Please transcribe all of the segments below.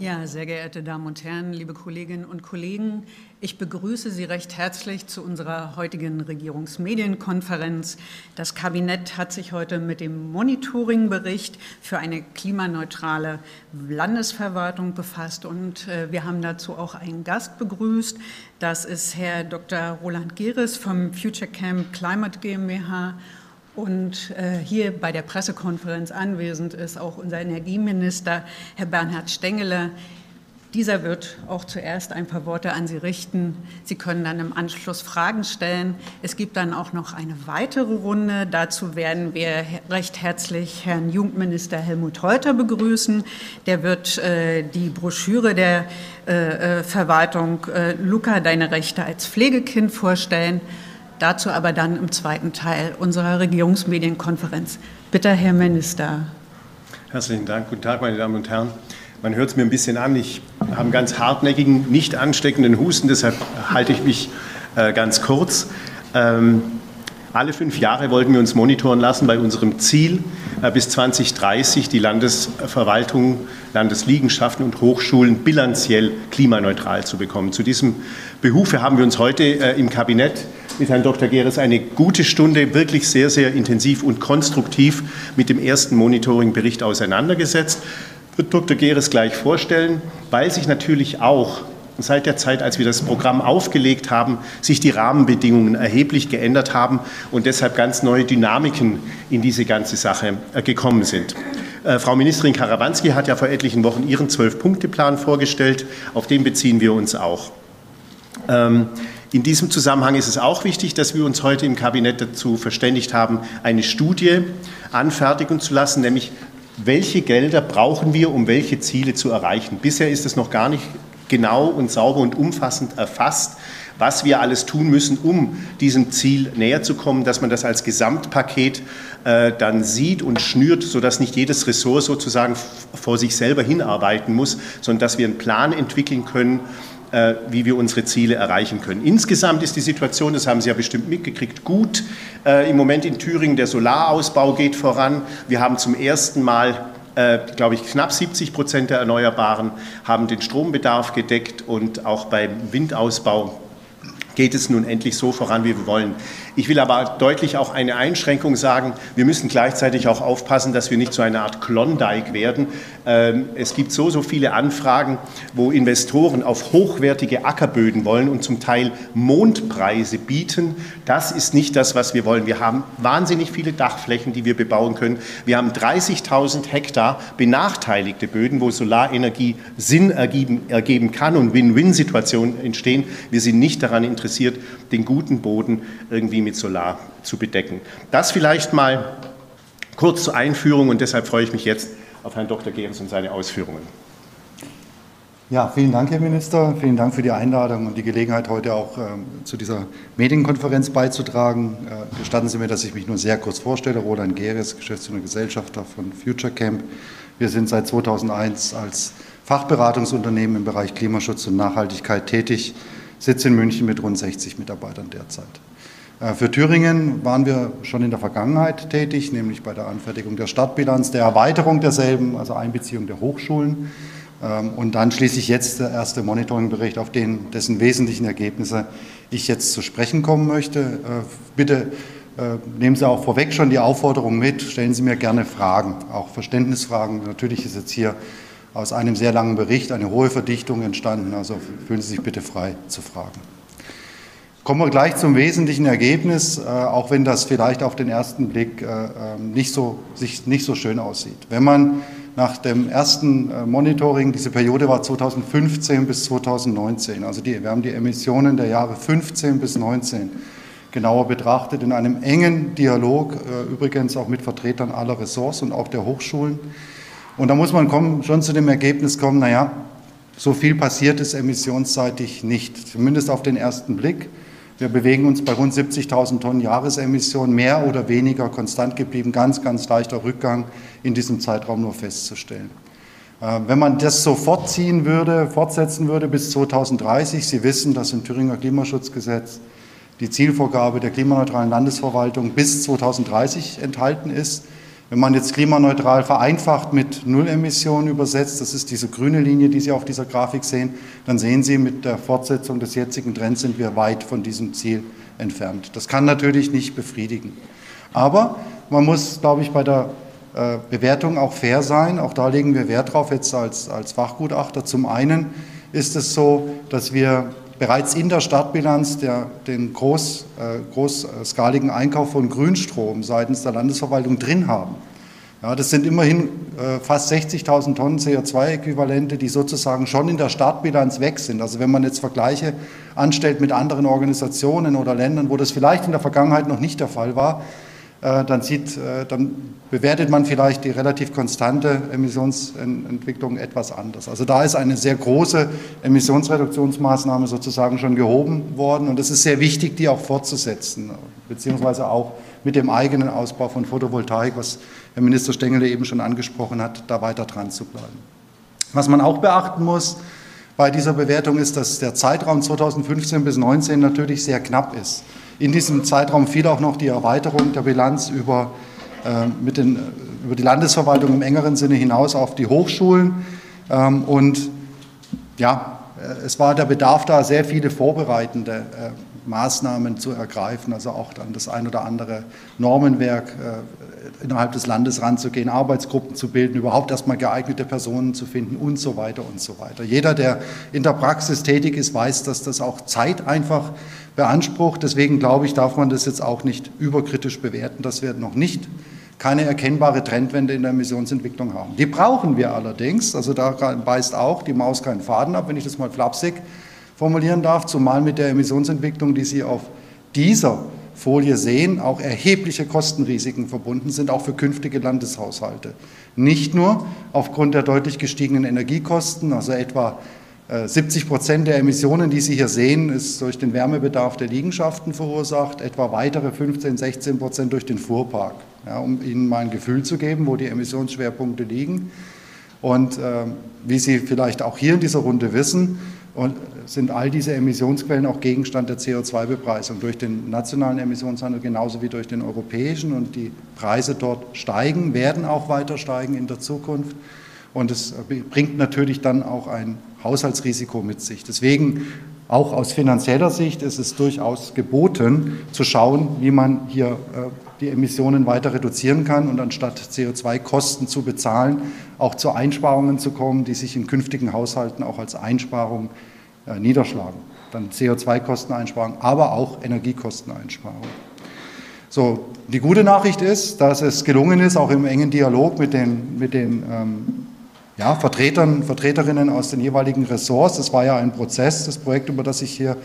Ja, sehr geehrte Damen und Herren, liebe Kolleginnen und Kollegen, ich begrüße Sie recht herzlich zu unserer heutigen Regierungsmedienkonferenz. Das Kabinett hat sich heute mit dem Monitoringbericht für eine klimaneutrale Landesverwaltung befasst und äh, wir haben dazu auch einen Gast begrüßt. Das ist Herr Dr. Roland Geres vom Future Camp Climate GmbH und äh, hier bei der Pressekonferenz anwesend ist auch unser Energieminister, Herr Bernhard Stengele. Dieser wird auch zuerst ein paar Worte an Sie richten. Sie können dann im Anschluss Fragen stellen. Es gibt dann auch noch eine weitere Runde. Dazu werden wir recht herzlich Herrn Jugendminister Helmut Reuter begrüßen. Der wird äh, die Broschüre der äh, äh Verwaltung äh, Luca, deine Rechte als Pflegekind vorstellen. Dazu aber dann im zweiten Teil unserer Regierungsmedienkonferenz. Bitte, Herr Minister. Herzlichen Dank. Guten Tag, meine Damen und Herren. Man hört es mir ein bisschen an. Ich habe einen ganz hartnäckigen, nicht ansteckenden Husten, deshalb halte ich mich äh, ganz kurz. Ähm, alle fünf Jahre wollten wir uns monitoren lassen bei unserem Ziel, äh, bis 2030 die Landesverwaltung, Landesliegenschaften und Hochschulen bilanziell klimaneutral zu bekommen. Zu diesem Behufe haben wir uns heute äh, im Kabinett mit Herrn Dr. Geres eine gute Stunde wirklich sehr, sehr intensiv und konstruktiv mit dem ersten Monitoring-Bericht auseinandergesetzt. Wird Dr. Geres gleich vorstellen, weil sich natürlich auch seit der Zeit, als wir das Programm aufgelegt haben, sich die Rahmenbedingungen erheblich geändert haben und deshalb ganz neue Dynamiken in diese ganze Sache äh, gekommen sind. Äh, Frau Ministerin Karawanski hat ja vor etlichen Wochen ihren Zwölf-Punkte-Plan vorgestellt. Auf den beziehen wir uns auch. Ähm, in diesem Zusammenhang ist es auch wichtig, dass wir uns heute im Kabinett dazu verständigt haben, eine Studie anfertigen zu lassen, nämlich welche Gelder brauchen wir, um welche Ziele zu erreichen. Bisher ist es noch gar nicht genau und sauber und umfassend erfasst, was wir alles tun müssen, um diesem Ziel näher zu kommen, dass man das als Gesamtpaket äh, dann sieht und schnürt, sodass nicht jedes Ressort sozusagen vor sich selber hinarbeiten muss, sondern dass wir einen Plan entwickeln können, äh, wie wir unsere Ziele erreichen können. Insgesamt ist die Situation, das haben Sie ja bestimmt mitgekriegt, gut. Äh, Im Moment in Thüringen der Solarausbau geht voran. Wir haben zum ersten Mal äh, glaube ich, knapp 70 Prozent der Erneuerbaren haben den Strombedarf gedeckt und auch beim Windausbau geht es nun endlich so voran, wie wir wollen. Ich will aber deutlich auch eine Einschränkung sagen. Wir müssen gleichzeitig auch aufpassen, dass wir nicht zu einer Art Klondike werden. Ähm, es gibt so, so viele Anfragen, wo Investoren auf hochwertige Ackerböden wollen und zum Teil Mondpreise bieten. Das ist nicht das, was wir wollen. Wir haben wahnsinnig viele Dachflächen, die wir bebauen können. Wir haben 30.000 Hektar benachteiligte Böden, wo Solarenergie Sinn ergeben, ergeben kann und Win-Win-Situationen entstehen. Wir sind nicht daran interessiert, den guten Boden irgendwie Energie mit Solar zu bedecken. Das vielleicht mal kurz zur Einführung und deshalb freue ich mich jetzt auf Herrn Dr. Gehres und seine Ausführungen. Ja, vielen Dank, Herr Minister. Vielen Dank für die Einladung und die Gelegenheit, heute auch äh, zu dieser Medienkonferenz beizutragen. Äh, gestatten Sie mir, dass ich mich nur sehr kurz vorstelle. Roland Geres, Geschäftsführer Gesellschafter von Future Camp. Wir sind seit 2001 als Fachberatungsunternehmen im Bereich Klimaschutz und Nachhaltigkeit tätig. Sitz in München mit rund 60 Mitarbeitern derzeit. Äh, für Thüringen waren wir schon in der Vergangenheit tätig, nämlich bei der Anfertigung der Stadtbilanz, der Erweiterung derselben, also Einbeziehung der Hochschulen. Ähm, und dann schließlich jetzt der erste Monitoringbericht, auf den, dessen wesentlichen Ergebnisse ich jetzt zu sprechen kommen möchte. Äh, bitte äh, nehmen Sie auch vorweg schon die Aufforderung mit, stellen Sie mir gerne Fragen, auch Verständnisfragen. Natürlich ist jetzt hier aus einem sehr langen Bericht eine hohe Verdichtung entstanden, also fühlen Sie sich bitte frei zu fragen. Kommen wir gleich zum wesentlichen Ergebnis, äh, auch wenn das vielleicht auf den ersten Blick äh, ähm, nicht so, sich nicht so schön aussieht. Wenn man nach dem ersten äh, Monitoring, diese Periode war 2015 bis 2019, also die, wir haben die Emissionen der Jahre 15 bis 19 genauer betrachtet, in einem engen Dialog, übrigens auch mit Vertretern aller Ressorts und auch der Hochschulen. Und da muss man kommen, schon zu dem Ergebnis kommen, naja, so viel passiert ist emissionsseitig nicht, zumindest auf den ersten Blick. Wir bewegen uns bei rund 70.000 Tonnen Jahresemissionen, mehr oder weniger konstant geblieben, ganz, ganz leichter Rückgang in diesem Zeitraum nur festzustellen. Äh, wenn man das so fortziehen würde, fortsetzen würde bis 2030, Sie wissen, dass im Thüringer Klimaschutzgesetz die Zielvorgabe der klimaneutralen Landesverwaltung bis 2030 enthalten ist, Wenn man jetzt klimaneutral vereinfacht mit Nullemissionen übersetzt, das ist diese grüne Linie, die Sie auf dieser Grafik sehen, dann sehen Sie, mit der Fortsetzung des jetzigen Trends sind wir weit von diesem Ziel entfernt. Das kann natürlich nicht befriedigen. Aber man muss, glaube ich, bei der äh, Bewertung auch fair sein. Auch da legen wir Wert drauf, jetzt als, als Fachgutachter. Zum einen ist es so, dass wir bereits in der Startbilanz der, den groß, äh, großskaligen Einkauf von Grünstrom seitens der Landesverwaltung drin haben. Ja, das sind immerhin äh, fast 60.000 Tonnen CO2-Äquivalente, die sozusagen schon in der Startbilanz weg sind. Also wenn man jetzt Vergleiche anstellt mit anderen Organisationen oder Ländern, wo das vielleicht in der Vergangenheit noch nicht der Fall war, dann, sieht, äh, dann bewertet man vielleicht die relativ konstante Emissionsentwicklung etwas anders. Also da ist eine sehr große Emissionsreduktionsmaßnahme sozusagen schon gehoben worden und es ist sehr wichtig, die auch fortzusetzen, beziehungsweise auch mit dem eigenen Ausbau von Photovoltaik, was Herr Minister Stengele eben schon angesprochen hat, da weiter dran zu bleiben. Was man auch beachten muss bei dieser Bewertung ist, dass der Zeitraum 2015 bis 2019 natürlich sehr knapp ist. In diesem Zeitraum fiel auch noch die Erweiterung der Bilanz über, äh, mit den, über die Landesverwaltung im engeren Sinne hinaus auf die Hochschulen. Ähm, und ja, äh, es war der Bedarf da, sehr viele vorbereitende äh, Maßnahmen zu ergreifen, also auch dann das ein oder andere Normenwerk äh, innerhalb des Landes ranzugehen, Arbeitsgruppen zu bilden, überhaupt erstmal geeignete Personen zu finden und so weiter und so weiter. Jeder, der in der Praxis tätig ist, weiß, dass das auch Zeit einfach beansprucht. Deswegen glaube ich, darf man das jetzt auch nicht überkritisch bewerten, dass wir noch nicht keine erkennbare Trendwende in der Emissionsentwicklung haben. Die brauchen wir allerdings, also da beißt auch die Maus keinen Faden ab, wenn ich das mal flapsig formulieren darf, zumal mit der Emissionsentwicklung, die Sie auf dieser Folie sehen, auch erhebliche Kostenrisiken verbunden sind, auch für künftige Landeshaushalte. Nicht nur aufgrund der deutlich gestiegenen Energiekosten, also etwa 70 äh, Prozent der Emissionen, die Sie hier sehen, ist durch den Wärmebedarf der Liegenschaften verursacht, etwa weitere 15, 16 Prozent durch den Fuhrpark. Ja, um Ihnen mal ein Gefühl zu geben, wo die Emissionsschwerpunkte liegen. Und äh, wie Sie vielleicht auch hier in dieser Runde wissen, sind all diese Emissionsquellen auch Gegenstand der CO2-Bepreisung durch den nationalen Emissionshandel genauso wie durch den europäischen. Und die Preise dort steigen, werden auch weiter steigen in der Zukunft. Und es bringt natürlich dann auch ein Haushaltsrisiko mit sich. Deswegen auch aus finanzieller Sicht ist es durchaus geboten, zu schauen, wie man hier äh, die Emissionen weiter reduzieren kann und anstatt CO2-Kosten zu bezahlen, auch zu Einsparungen zu kommen, die sich in künftigen Haushalten auch als Einsparung äh, niederschlagen. Dann CO2-Kosteneinsparung, aber auch Energiekosteneinsparung. So, die gute Nachricht ist, dass es gelungen ist, auch im engen Dialog mit den, mit den ähm, ja, Vertretern, Vertreterinnen aus den jeweiligen Ressorts. Das war ja ein Prozess, das Projekt, über das ich hier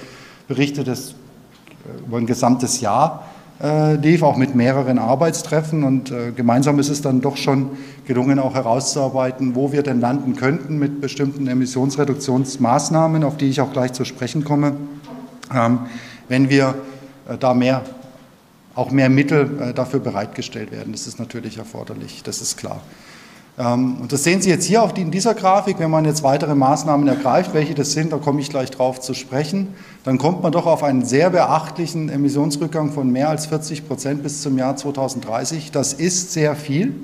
berichte, das äh, über ein gesamtes Jahr äh, lief, auch mit mehreren Arbeitstreffen. Und äh, gemeinsam ist es dann doch schon gelungen, auch herauszuarbeiten, wo wir denn landen könnten mit bestimmten Emissionsreduktionsmaßnahmen, auf die ich auch gleich zu sprechen komme, ähm, wenn wir äh, da mehr auch mehr Mittel äh, dafür bereitgestellt werden. Das ist natürlich erforderlich, das ist klar. Ähm, und das sehen Sie jetzt hier die, in dieser Grafik, wenn man jetzt weitere Maßnahmen ergreift, welche das sind, da komme ich gleich drauf zu sprechen, dann kommt man doch auf einen sehr beachtlichen Emissionsrückgang von mehr als 40 Prozent bis zum Jahr 2030. Das ist sehr viel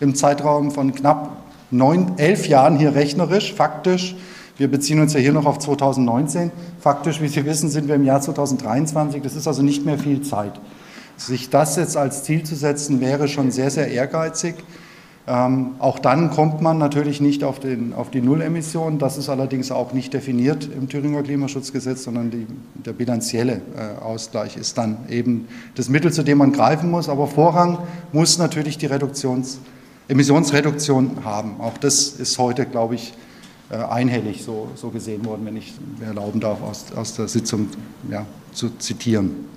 im Zeitraum von knapp neun, elf Jahren hier rechnerisch, faktisch. Wir beziehen uns ja hier noch auf 2019. Faktisch, wie Sie wissen, sind wir im Jahr 2023. Das ist also nicht mehr viel Zeit. Sich das jetzt als Ziel zu setzen, wäre schon sehr, sehr ehrgeizig. Ähm, auch dann kommt man natürlich nicht auf, den, auf die Nullemission. Das ist allerdings auch nicht definiert im Thüringer Klimaschutzgesetz, sondern die, der bilanzielle äh, Ausgleich ist dann eben das Mittel, zu dem man greifen muss. Aber Vorrang muss natürlich die Reduktions, Emissionsreduktion haben. Auch das ist heute, glaube ich, äh, einhellig so, so gesehen worden, wenn ich mir erlauben darf, aus, aus der Sitzung ja, zu zitieren.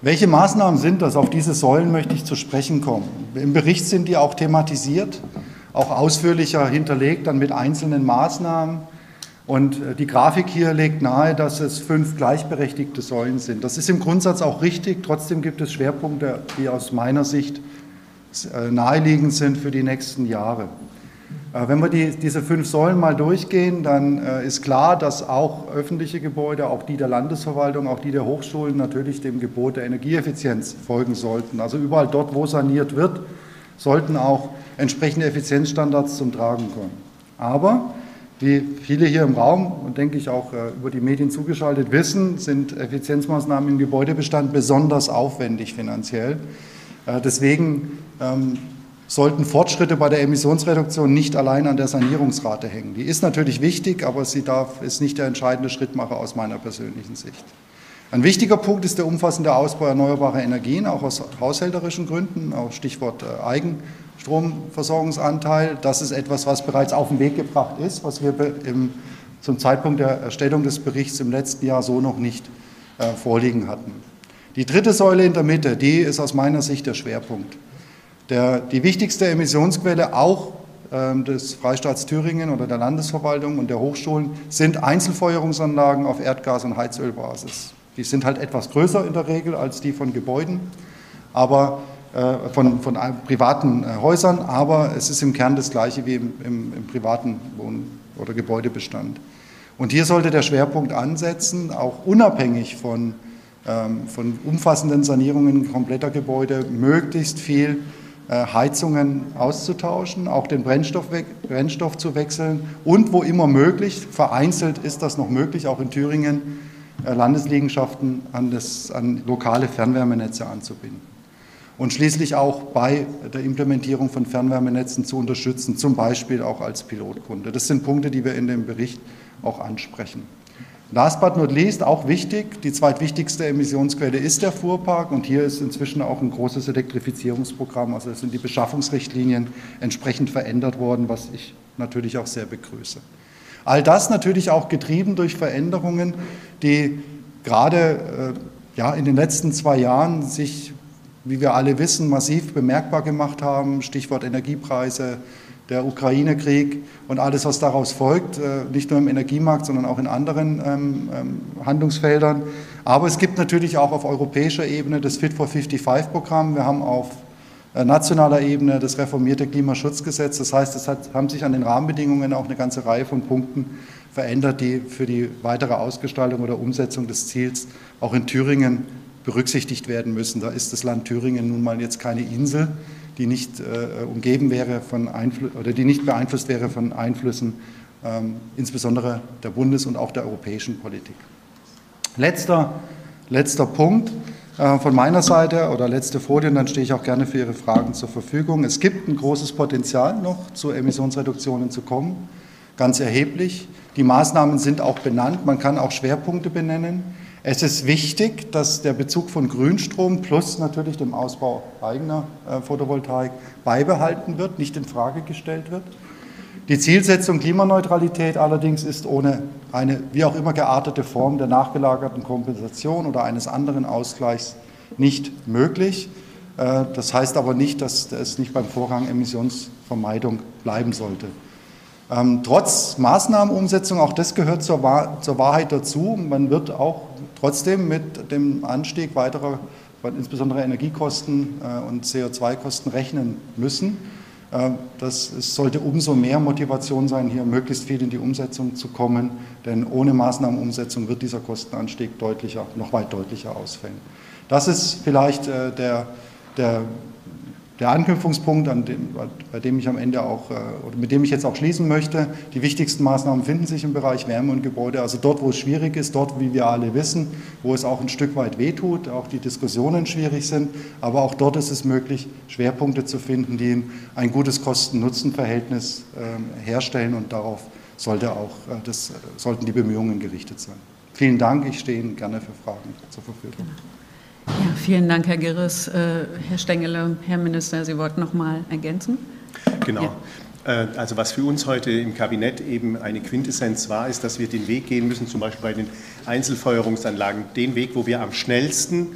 Welche Maßnahmen sind das? Auf diese Säulen möchte ich zu sprechen kommen. Im Bericht sind die auch thematisiert, auch ausführlicher hinterlegt, dann mit einzelnen Maßnahmen. Und äh, die Grafik hier legt nahe, dass es fünf gleichberechtigte Säulen sind. Das ist im Grundsatz auch richtig. Trotzdem gibt es Schwerpunkte, die aus meiner Sicht äh, naheliegend sind für die nächsten Jahre. Äh, wenn wir die, diese fünf Säulen mal durchgehen, dann äh, ist klar, dass auch öffentliche Gebäude, auch die der Landesverwaltung, auch die der Hochschulen natürlich dem Gebot der Energieeffizienz folgen sollten. Also überall dort, wo saniert wird, sollten auch entsprechende Effizienzstandards zum Tragen kommen. Aber wie viele hier im Raum und denke ich auch äh, über die Medien zugeschaltet wissen, sind Effizienzmaßnahmen im Gebäudebestand besonders aufwendig finanziell. Deswegen ähm, sollten Fortschritte bei der Emissionsreduktion nicht allein an der Sanierungsrate hängen. Die ist natürlich wichtig, aber sie darf, ist nicht der entscheidende Schrittmacher aus meiner persönlichen Sicht. Ein wichtiger Punkt ist der umfassende Ausbau erneuerbarer Energien, auch aus haushälterischen Gründen, auch Stichwort äh, Eigenstromversorgungsanteil. Das ist etwas, was bereits auf den Weg gebracht ist, was wir im, zum Zeitpunkt der Erstellung des Berichts im letzten Jahr so noch nicht äh, vorliegen hatten. Die dritte Säule in der Mitte, die ist aus meiner Sicht der Schwerpunkt. Der, die wichtigste Emissionsquelle auch ähm, des Freistaats Thüringen oder der Landesverwaltung und der Hochschulen sind Einzelfeuerungsanlagen auf Erdgas- und Heizölbasis. Die sind halt etwas größer in der Regel als die von Gebäuden, aber äh, von, von privaten äh, Häusern, aber es ist im Kern das gleiche wie im, im, im privaten Wohn- oder Gebäudebestand. Und hier sollte der Schwerpunkt ansetzen, auch unabhängig von, ähm, von umfassenden Sanierungen kompletter Gebäude, möglichst viel äh, Heizungen auszutauschen, auch den Brennstoff, Brennstoff, zu wechseln und wo immer möglich, vereinzelt ist das noch möglich, auch in Thüringen, äh, Landesliegenschaften an, das, an lokale Fernwärmenetze anzubinden. Und schließlich auch bei der Implementierung von Fernwärmenetzen zu unterstützen, zum Beispiel auch als Pilotkunde. Das sind Punkte, die wir in dem Bericht auch ansprechen. Last but not least, auch wichtig, die zweitwichtigste Emissionsquelle ist der Fuhrpark. Und hier ist inzwischen auch ein großes Elektrifizierungsprogramm, also sind die Beschaffungsrichtlinien entsprechend verändert worden, was ich natürlich auch sehr begrüße. All das natürlich auch getrieben durch Veränderungen, die gerade äh, ja, in den letzten zwei Jahren sich, wie wir alle wissen, massiv bemerkbar gemacht haben, Stichwort Energiepreise, der Ukraine-Krieg und alles, was daraus folgt, äh, nicht nur im Energiemarkt, sondern auch in anderen ähm, ähm, Handlungsfeldern. Aber es gibt natürlich auch auf europäischer Ebene das Fit for 55-Programm. Wir haben auf äh, nationaler Ebene das reformierte Klimaschutzgesetz. Das heißt, es hat, haben sich an den Rahmenbedingungen auch eine ganze Reihe von Punkten verändert, die für die weitere Ausgestaltung oder Umsetzung des Ziels auch in Thüringen berücksichtigt werden müssen. Da ist das Land Thüringen nun mal jetzt keine Insel, die nicht äh, umgeben wäre von Einfl oder die nicht beeinflusst wäre von Einflüssen, ähm, insbesondere der Bundes- und auch der europäischen Politik. Letzter, letzter Punkt äh, von meiner Seite oder letzte Folie, und dann stehe ich auch gerne für Ihre Fragen zur Verfügung. Es gibt ein großes Potenzial noch zu Emissionsreduktionen zu kommen, ganz erheblich. Die Maßnahmen sind auch benannt, man kann auch Schwerpunkte benennen. Es ist wichtig, dass der Bezug von Grünstrom plus natürlich dem Ausbau eigener äh, Photovoltaik beibehalten wird, nicht in Frage gestellt wird. Die Zielsetzung Klimaneutralität allerdings ist ohne eine wie auch immer geartete Form der nachgelagerten Kompensation oder eines anderen Ausgleichs nicht möglich. Äh, das heißt aber nicht, dass es nicht beim Vorrang Emissionsvermeidung bleiben sollte. Ähm, trotz Maßnahmenumsetzung, auch das gehört zur, Wahrheit dazu, man wird auch trotzdem mit dem Anstieg weiterer, insbesondere Energiekosten äh, und CO2-Kosten rechnen müssen. Äh, das sollte umso mehr Motivation sein, hier möglichst viel in die Umsetzung zu kommen, denn ohne Maßnahmenumsetzung wird dieser Kostenanstieg deutlicher, noch weit deutlicher ausfällen. Das ist vielleicht äh, der, der der Anknüpfungspunkt, dem, bei dem ich am Ende auch, äh, oder mit dem ich jetzt auch schließen möchte, die wichtigsten Maßnahmen finden sich im Bereich Wärme und Gebäude, also dort, wo es schwierig ist, dort, wie wir alle wissen, wo es auch ein Stück weit wehtut, auch die Diskussionen schwierig sind, aber auch dort ist es möglich, Schwerpunkte zu finden, die ein gutes Kosten-Nutzen-Verhältnis ähm, herstellen und darauf sollte auch, äh, das, sollten die Bemühungen gerichtet sein. Vielen Dank, ich stehe Ihnen gerne für Fragen zur Verfügung. Ja, vielen Dank, Herr Girres. Äh, Herr Stengele, Herr Minister, Sie wollten noch mal ergänzen? Genau. Ja. Äh, also was für uns heute im Kabinett eben eine Quintessenz war, ist, dass wir den Weg gehen müssen, zum Beispiel bei den Einzelfeuerungsanlagen, den Weg, wo wir am schnellsten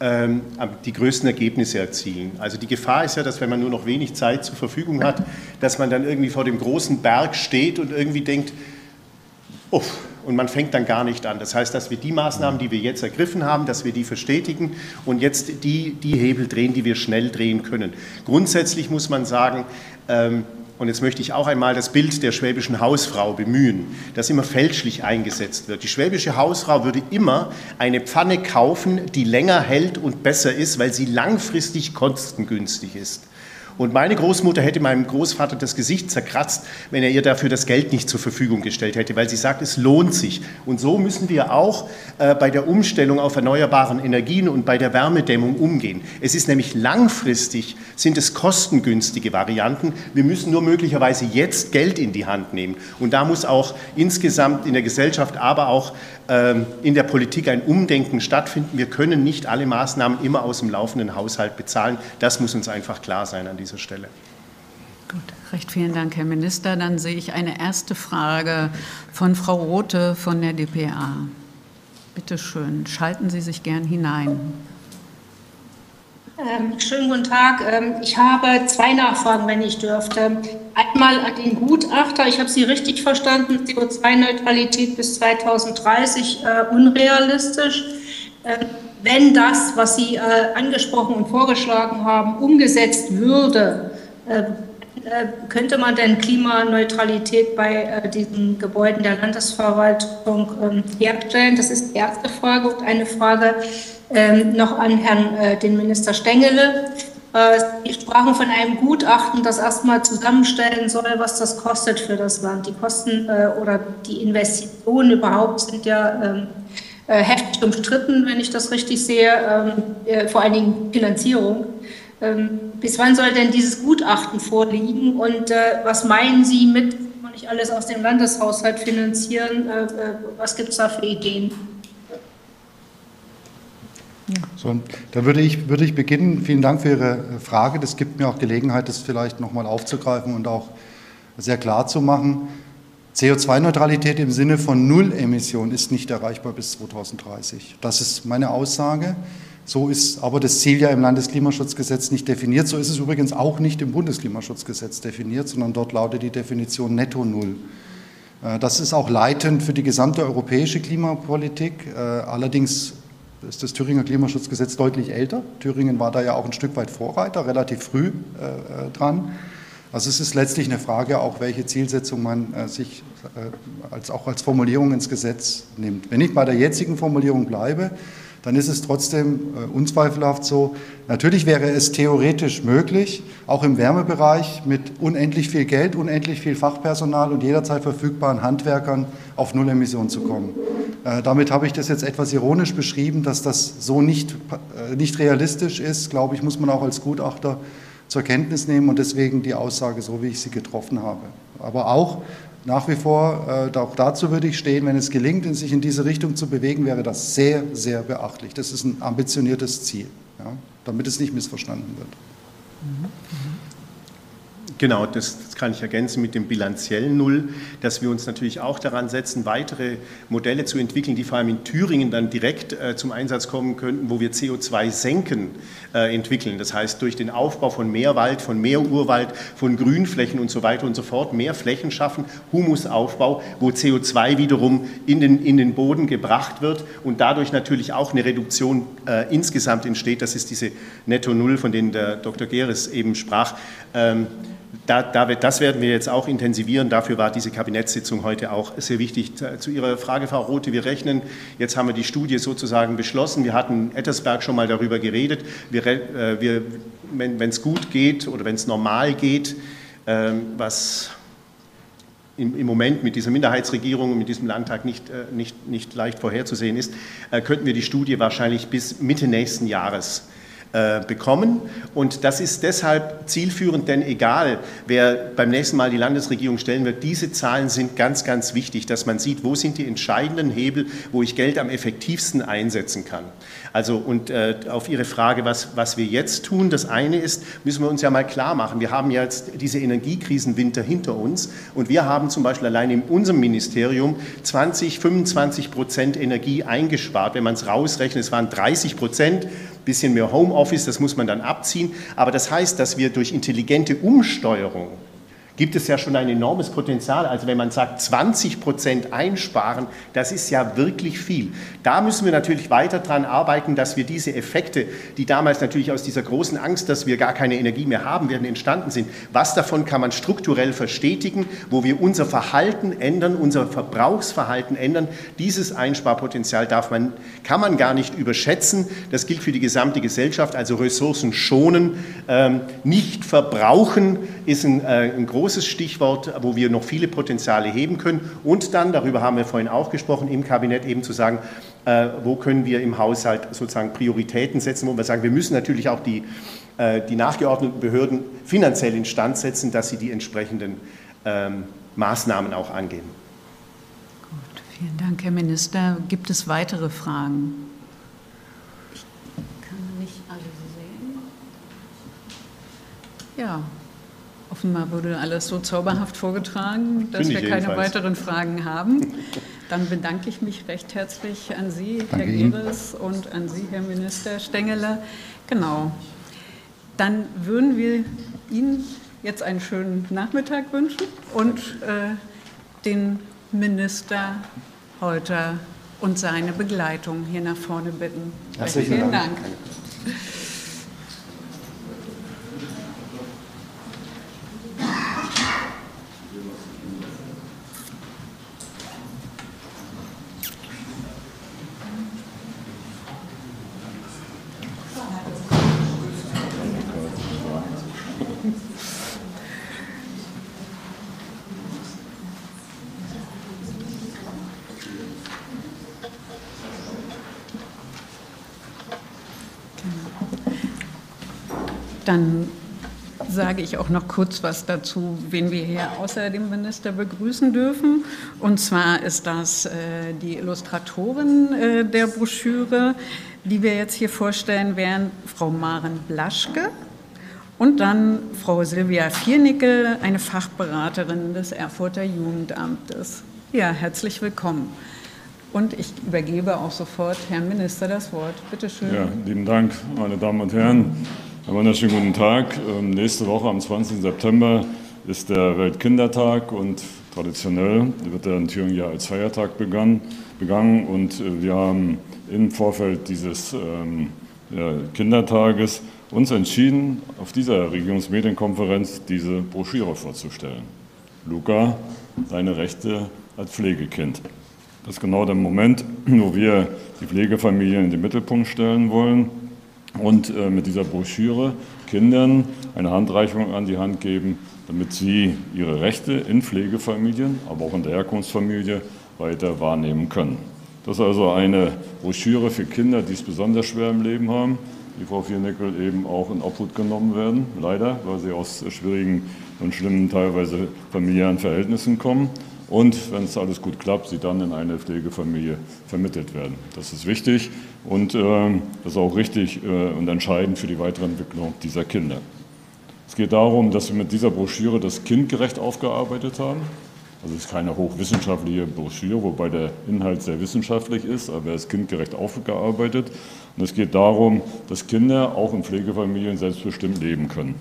ähm, die größten Ergebnisse erzielen. Also die Gefahr ist ja, dass wenn man nur noch wenig Zeit zur Verfügung hat, dass man dann irgendwie vor dem großen Berg steht und irgendwie denkt, uff, und man fängt dann gar nicht an. Das heißt, dass wir die Maßnahmen, die wir jetzt ergriffen haben, dass wir die verstetigen und jetzt die, die Hebel drehen, die wir schnell drehen können. Grundsätzlich muss man sagen, ähm, und jetzt möchte ich auch einmal das Bild der schwäbischen Hausfrau bemühen, das immer fälschlich eingesetzt wird. Die schwäbische Hausfrau würde immer eine Pfanne kaufen, die länger hält und besser ist, weil sie langfristig kostengünstig ist. Und meine Großmutter hätte meinem Großvater das Gesicht zerkratzt, wenn er ihr dafür das Geld nicht zur Verfügung gestellt hätte, weil sie sagt, es lohnt sich. Und so müssen wir auch äh, bei der Umstellung auf erneuerbaren Energien und bei der Wärmedämmung umgehen. Es ist nämlich langfristig, sind es kostengünstige Varianten. Wir müssen nur möglicherweise jetzt Geld in die Hand nehmen. Und da muss auch insgesamt in der Gesellschaft, aber auch ähm, in der Politik ein Umdenken stattfinden. Wir können nicht alle Maßnahmen immer aus dem laufenden Haushalt bezahlen. Das muss uns einfach klar sein an dieser Stelle. Gut, recht vielen Dank, Herr Minister. Dann sehe ich eine erste Frage von Frau Rote von der dpa. Bitte schön, schalten Sie sich gern hinein. Ähm, schönen guten Tag. Ähm, ich habe zwei Nachfragen, wenn ich dürfte. Einmal an den Gutachter. Ich habe Sie richtig verstanden. CO2-Neutralität bis 2030 äh, unrealistisch. Äh, wenn das, was Sie äh, angesprochen und vorgeschlagen haben, umgesetzt würde, äh, äh, könnte man denn Klimaneutralität bei äh, diesen Gebäuden der Landesverwaltung ähm, herstellen? Das ist die erste Frage. Und eine Frage ähm, noch an Herrn äh, den Minister Stengele. Sie sprachen von einem Gutachten, das erstmal zusammenstellen soll, was das kostet für das Land. Die Kosten oder die Investitionen überhaupt sind ja ähm, äh, heftig umstritten, wenn ich das richtig sehe, ähm, äh, vor allen Dingen Finanzierung. Ähm, bis wann soll denn dieses Gutachten vorliegen und äh, was meinen Sie mit, kann man nicht alles aus dem Landeshaushalt finanzieren? was gibt es da für Ideen? So, dann würde ich, würde ich beginnen. Vielen Dank für Ihre Frage. Das gibt mir auch Gelegenheit, das vielleicht nochmal aufzugreifen und auch sehr klar zu machen. CO2-Neutralität im Sinne von Nullemission ist nicht erreichbar bis 2030. Das ist meine Aussage. So ist aber das Ziel ja im Landesklimaschutzgesetz nicht definiert. So ist es übrigens auch nicht im Bundesklimaschutzgesetz definiert, sondern dort lautet die Definition Netto Null. Äh, das ist auch leitend für die gesamte europäische Klimapolitik. Äh, allerdings ist das Thüringer Klimaschutzgesetz deutlich älter. Thüringen war da ja auch ein Stück weit Vorreiter, relativ früh äh, dran. Also es ist letztlich eine Frage auch, welche Zielsetzung man äh, sich äh, als, auch als Formulierung ins Gesetz nimmt. Wenn ich bei der jetzigen Formulierung bleibe, dann ist es trotzdem äh, unzweifelhaft so. Natürlich wäre es theoretisch möglich, auch im Wärmebereich mit unendlich viel Geld, unendlich viel Fachpersonal und jederzeit verfügbaren Handwerkern auf Nullemission zu kommen. Äh, damit habe ich das jetzt etwas ironisch beschrieben, dass das so nicht, äh, nicht realistisch ist, glaube ich, muss man auch als Gutachter zur Kenntnis nehmen und deswegen die Aussage so, wie ich sie getroffen habe. Aber auch nach wie vor, äh, auch dazu würde ich stehen, wenn es gelingt, sich in diese Richtung zu bewegen, wäre das sehr, sehr beachtlich. Das ist ein ambitioniertes Ziel, ja, damit es nicht missverstanden wird. Genau, das, kann ich ergänzen mit dem bilanziellen Null, dass wir uns natürlich auch daran setzen, weitere Modelle zu entwickeln, die vor allem in Thüringen dann direkt äh, zum Einsatz kommen könnten, wo wir CO2-Senken äh, entwickeln. Das heißt, durch den Aufbau von mehr Wald, von mehr Urwald, von Grünflächen und so weiter und so fort, mehr Flächen schaffen, Humusaufbau, wo CO2 wiederum in den, in den Boden gebracht wird und dadurch natürlich auch eine Reduktion äh, insgesamt entsteht. Das ist diese Netto Null, von denen der Dr. Geres eben sprach. Ähm, da, da, das werden wir jetzt auch intensivieren. Dafür war diese Kabinettssitzung heute auch sehr wichtig. Zu Ihrer Frage, Frau Rote, wir rechnen, jetzt haben wir die Studie sozusagen beschlossen. Wir hatten Ettersberg schon mal darüber geredet. Wir, äh, wir, wenn es gut geht oder wenn es normal geht, äh, was im, Moment mit dieser Minderheitsregierung und mit diesem Landtag nicht, äh, nicht, nicht leicht vorherzusehen ist, äh, könnten wir die Studie wahrscheinlich bis Mitte nächsten Jahres bekommen. Und das ist deshalb zielführend, denn egal, wer beim nächsten Mal die Landesregierung stellen wird, diese Zahlen sind ganz, ganz wichtig, dass man sieht, wo sind die entscheidenden Hebel, wo ich Geld am effektivsten einsetzen kann. Also und äh, auf Ihre Frage, was, was wir jetzt tun, das eine ist, müssen wir uns ja mal klar machen, wir haben jetzt diese Energiekrisenwinter hinter uns und wir haben zum Beispiel allein in unserem Ministerium 20, 25 Prozent Energie eingespart. Wenn man es rausrechnet, es waren 30 Prozent bisschen mehr Homeoffice, das muss man dann abziehen. Aber das heißt, dass wir durch intelligente Umsteuerung gibt es ja schon ein enormes Potenzial. Also wenn man sagt, 20 Prozent einsparen, das ist ja wirklich viel. Da müssen wir natürlich weiter daran arbeiten, dass wir diese Effekte, die damals natürlich aus dieser großen Angst, dass wir gar keine Energie mehr haben werden, entstanden sind, was davon kann man strukturell verstetigen, wo wir unser Verhalten ändern, unser Verbrauchsverhalten ändern. Dieses Einsparpotenzial darf man, kann man gar nicht überschätzen. Das gilt für die gesamte Gesellschaft. Also Ressourcen schonen, ähm, nicht verbrauchen ist ein, äh, ein großes großes Stichwort, wo wir noch viele Potenziale heben können. Und dann, darüber haben wir vorhin auch gesprochen, im Kabinett eben zu sagen, äh, wo können wir im Haushalt sozusagen Prioritäten setzen, wo wir sagen, wir müssen natürlich auch die, äh, die nachgeordneten Behörden finanziell instand setzen, dass sie die entsprechenden ähm, Maßnahmen auch angehen. Gut, vielen Dank, Herr Minister. Gibt es weitere Fragen? Ich kann nicht alle sehen. Ja, Offenbar wurde alles so zauberhaft vorgetragen, dass wir keine jedenfalls. weiteren Fragen haben. Dann bedanke ich mich recht herzlich an Sie, Danke Herr Geres, und an Sie, Herr Minister Stengele. Genau. Dann würden wir Ihnen jetzt einen schönen Nachmittag wünschen und äh, den Minister heute und seine Begleitung hier nach vorne bitten. Herzlichen Vielen Dank. Dank. Dann sage ich auch noch kurz was dazu, wen wir hier außer dem Minister begrüßen dürfen. Und zwar ist das äh, die Illustratorin äh, der Broschüre, die wir jetzt hier vorstellen werden, Frau Maren Blaschke. Und dann Frau Silvia Viernickel, eine Fachberaterin des Erfurter Jugendamtes. Ja, herzlich willkommen. Und ich übergebe auch sofort Herrn Minister das Wort. Bitte schön. Ja, lieben Dank, meine Damen und Herren. Einen wunderschönen guten Tag. Ähm, nächste Woche am 20. September ist der Weltkindertag und traditionell wird er in Thüringen ja als Feiertag begangen. begangen und äh, wir haben im Vorfeld dieses ähm, ja, Kindertages uns entschieden, auf dieser Regierungsmedienkonferenz diese Broschüre vorzustellen. Luca, deine Rechte als Pflegekind. Das ist genau der Moment, wo wir die Pflegefamilien in den Mittelpunkt stellen wollen und äh, mit dieser Broschüre Kindern eine Handreichung an die Hand geben, damit sie ihre Rechte in Pflegefamilien, aber auch in der Herkunftsfamilie weiter wahrnehmen können. Das ist also eine Broschüre für Kinder, die es besonders schwer im Leben haben, die Frau Viernickel eben auch in Obhut genommen werden, leider, weil sie aus schwierigen und schlimmen teilweise familiären Verhältnissen kommen und wenn es alles gut klappt, sie dann in eine Pflegefamilie vermittelt werden. Das ist wichtig und äh, das ist auch richtig äh, und entscheidend für die weitere Entwicklung dieser Kinder. Es geht darum, dass wir mit dieser Broschüre das kindgerecht aufgearbeitet haben. Also es ist keine hochwissenschaftliche Broschüre, wobei der Inhalt sehr wissenschaftlich ist, aber er ist kindgerecht aufgearbeitet. Und es geht darum, dass Kinder auch in Pflegefamilien selbstbestimmt leben können.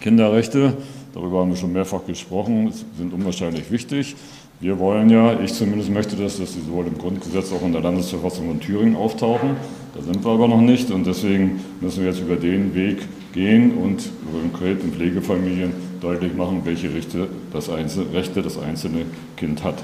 Kinderrechte Darüber haben wir schon mehrfach gesprochen, sind unwahrscheinlich wichtig. Wir wollen ja, ich zumindest möchte das, dass sie sowohl im Grundgesetz auch in der Landesverfassung von Thüringen auftauchen. Da sind wir aber noch nicht und deswegen müssen wir jetzt über den Weg gehen und konkret in Pflegefamilien deutlich machen, welche Rechte das, einzelne, Rechte das einzelne Kind hat.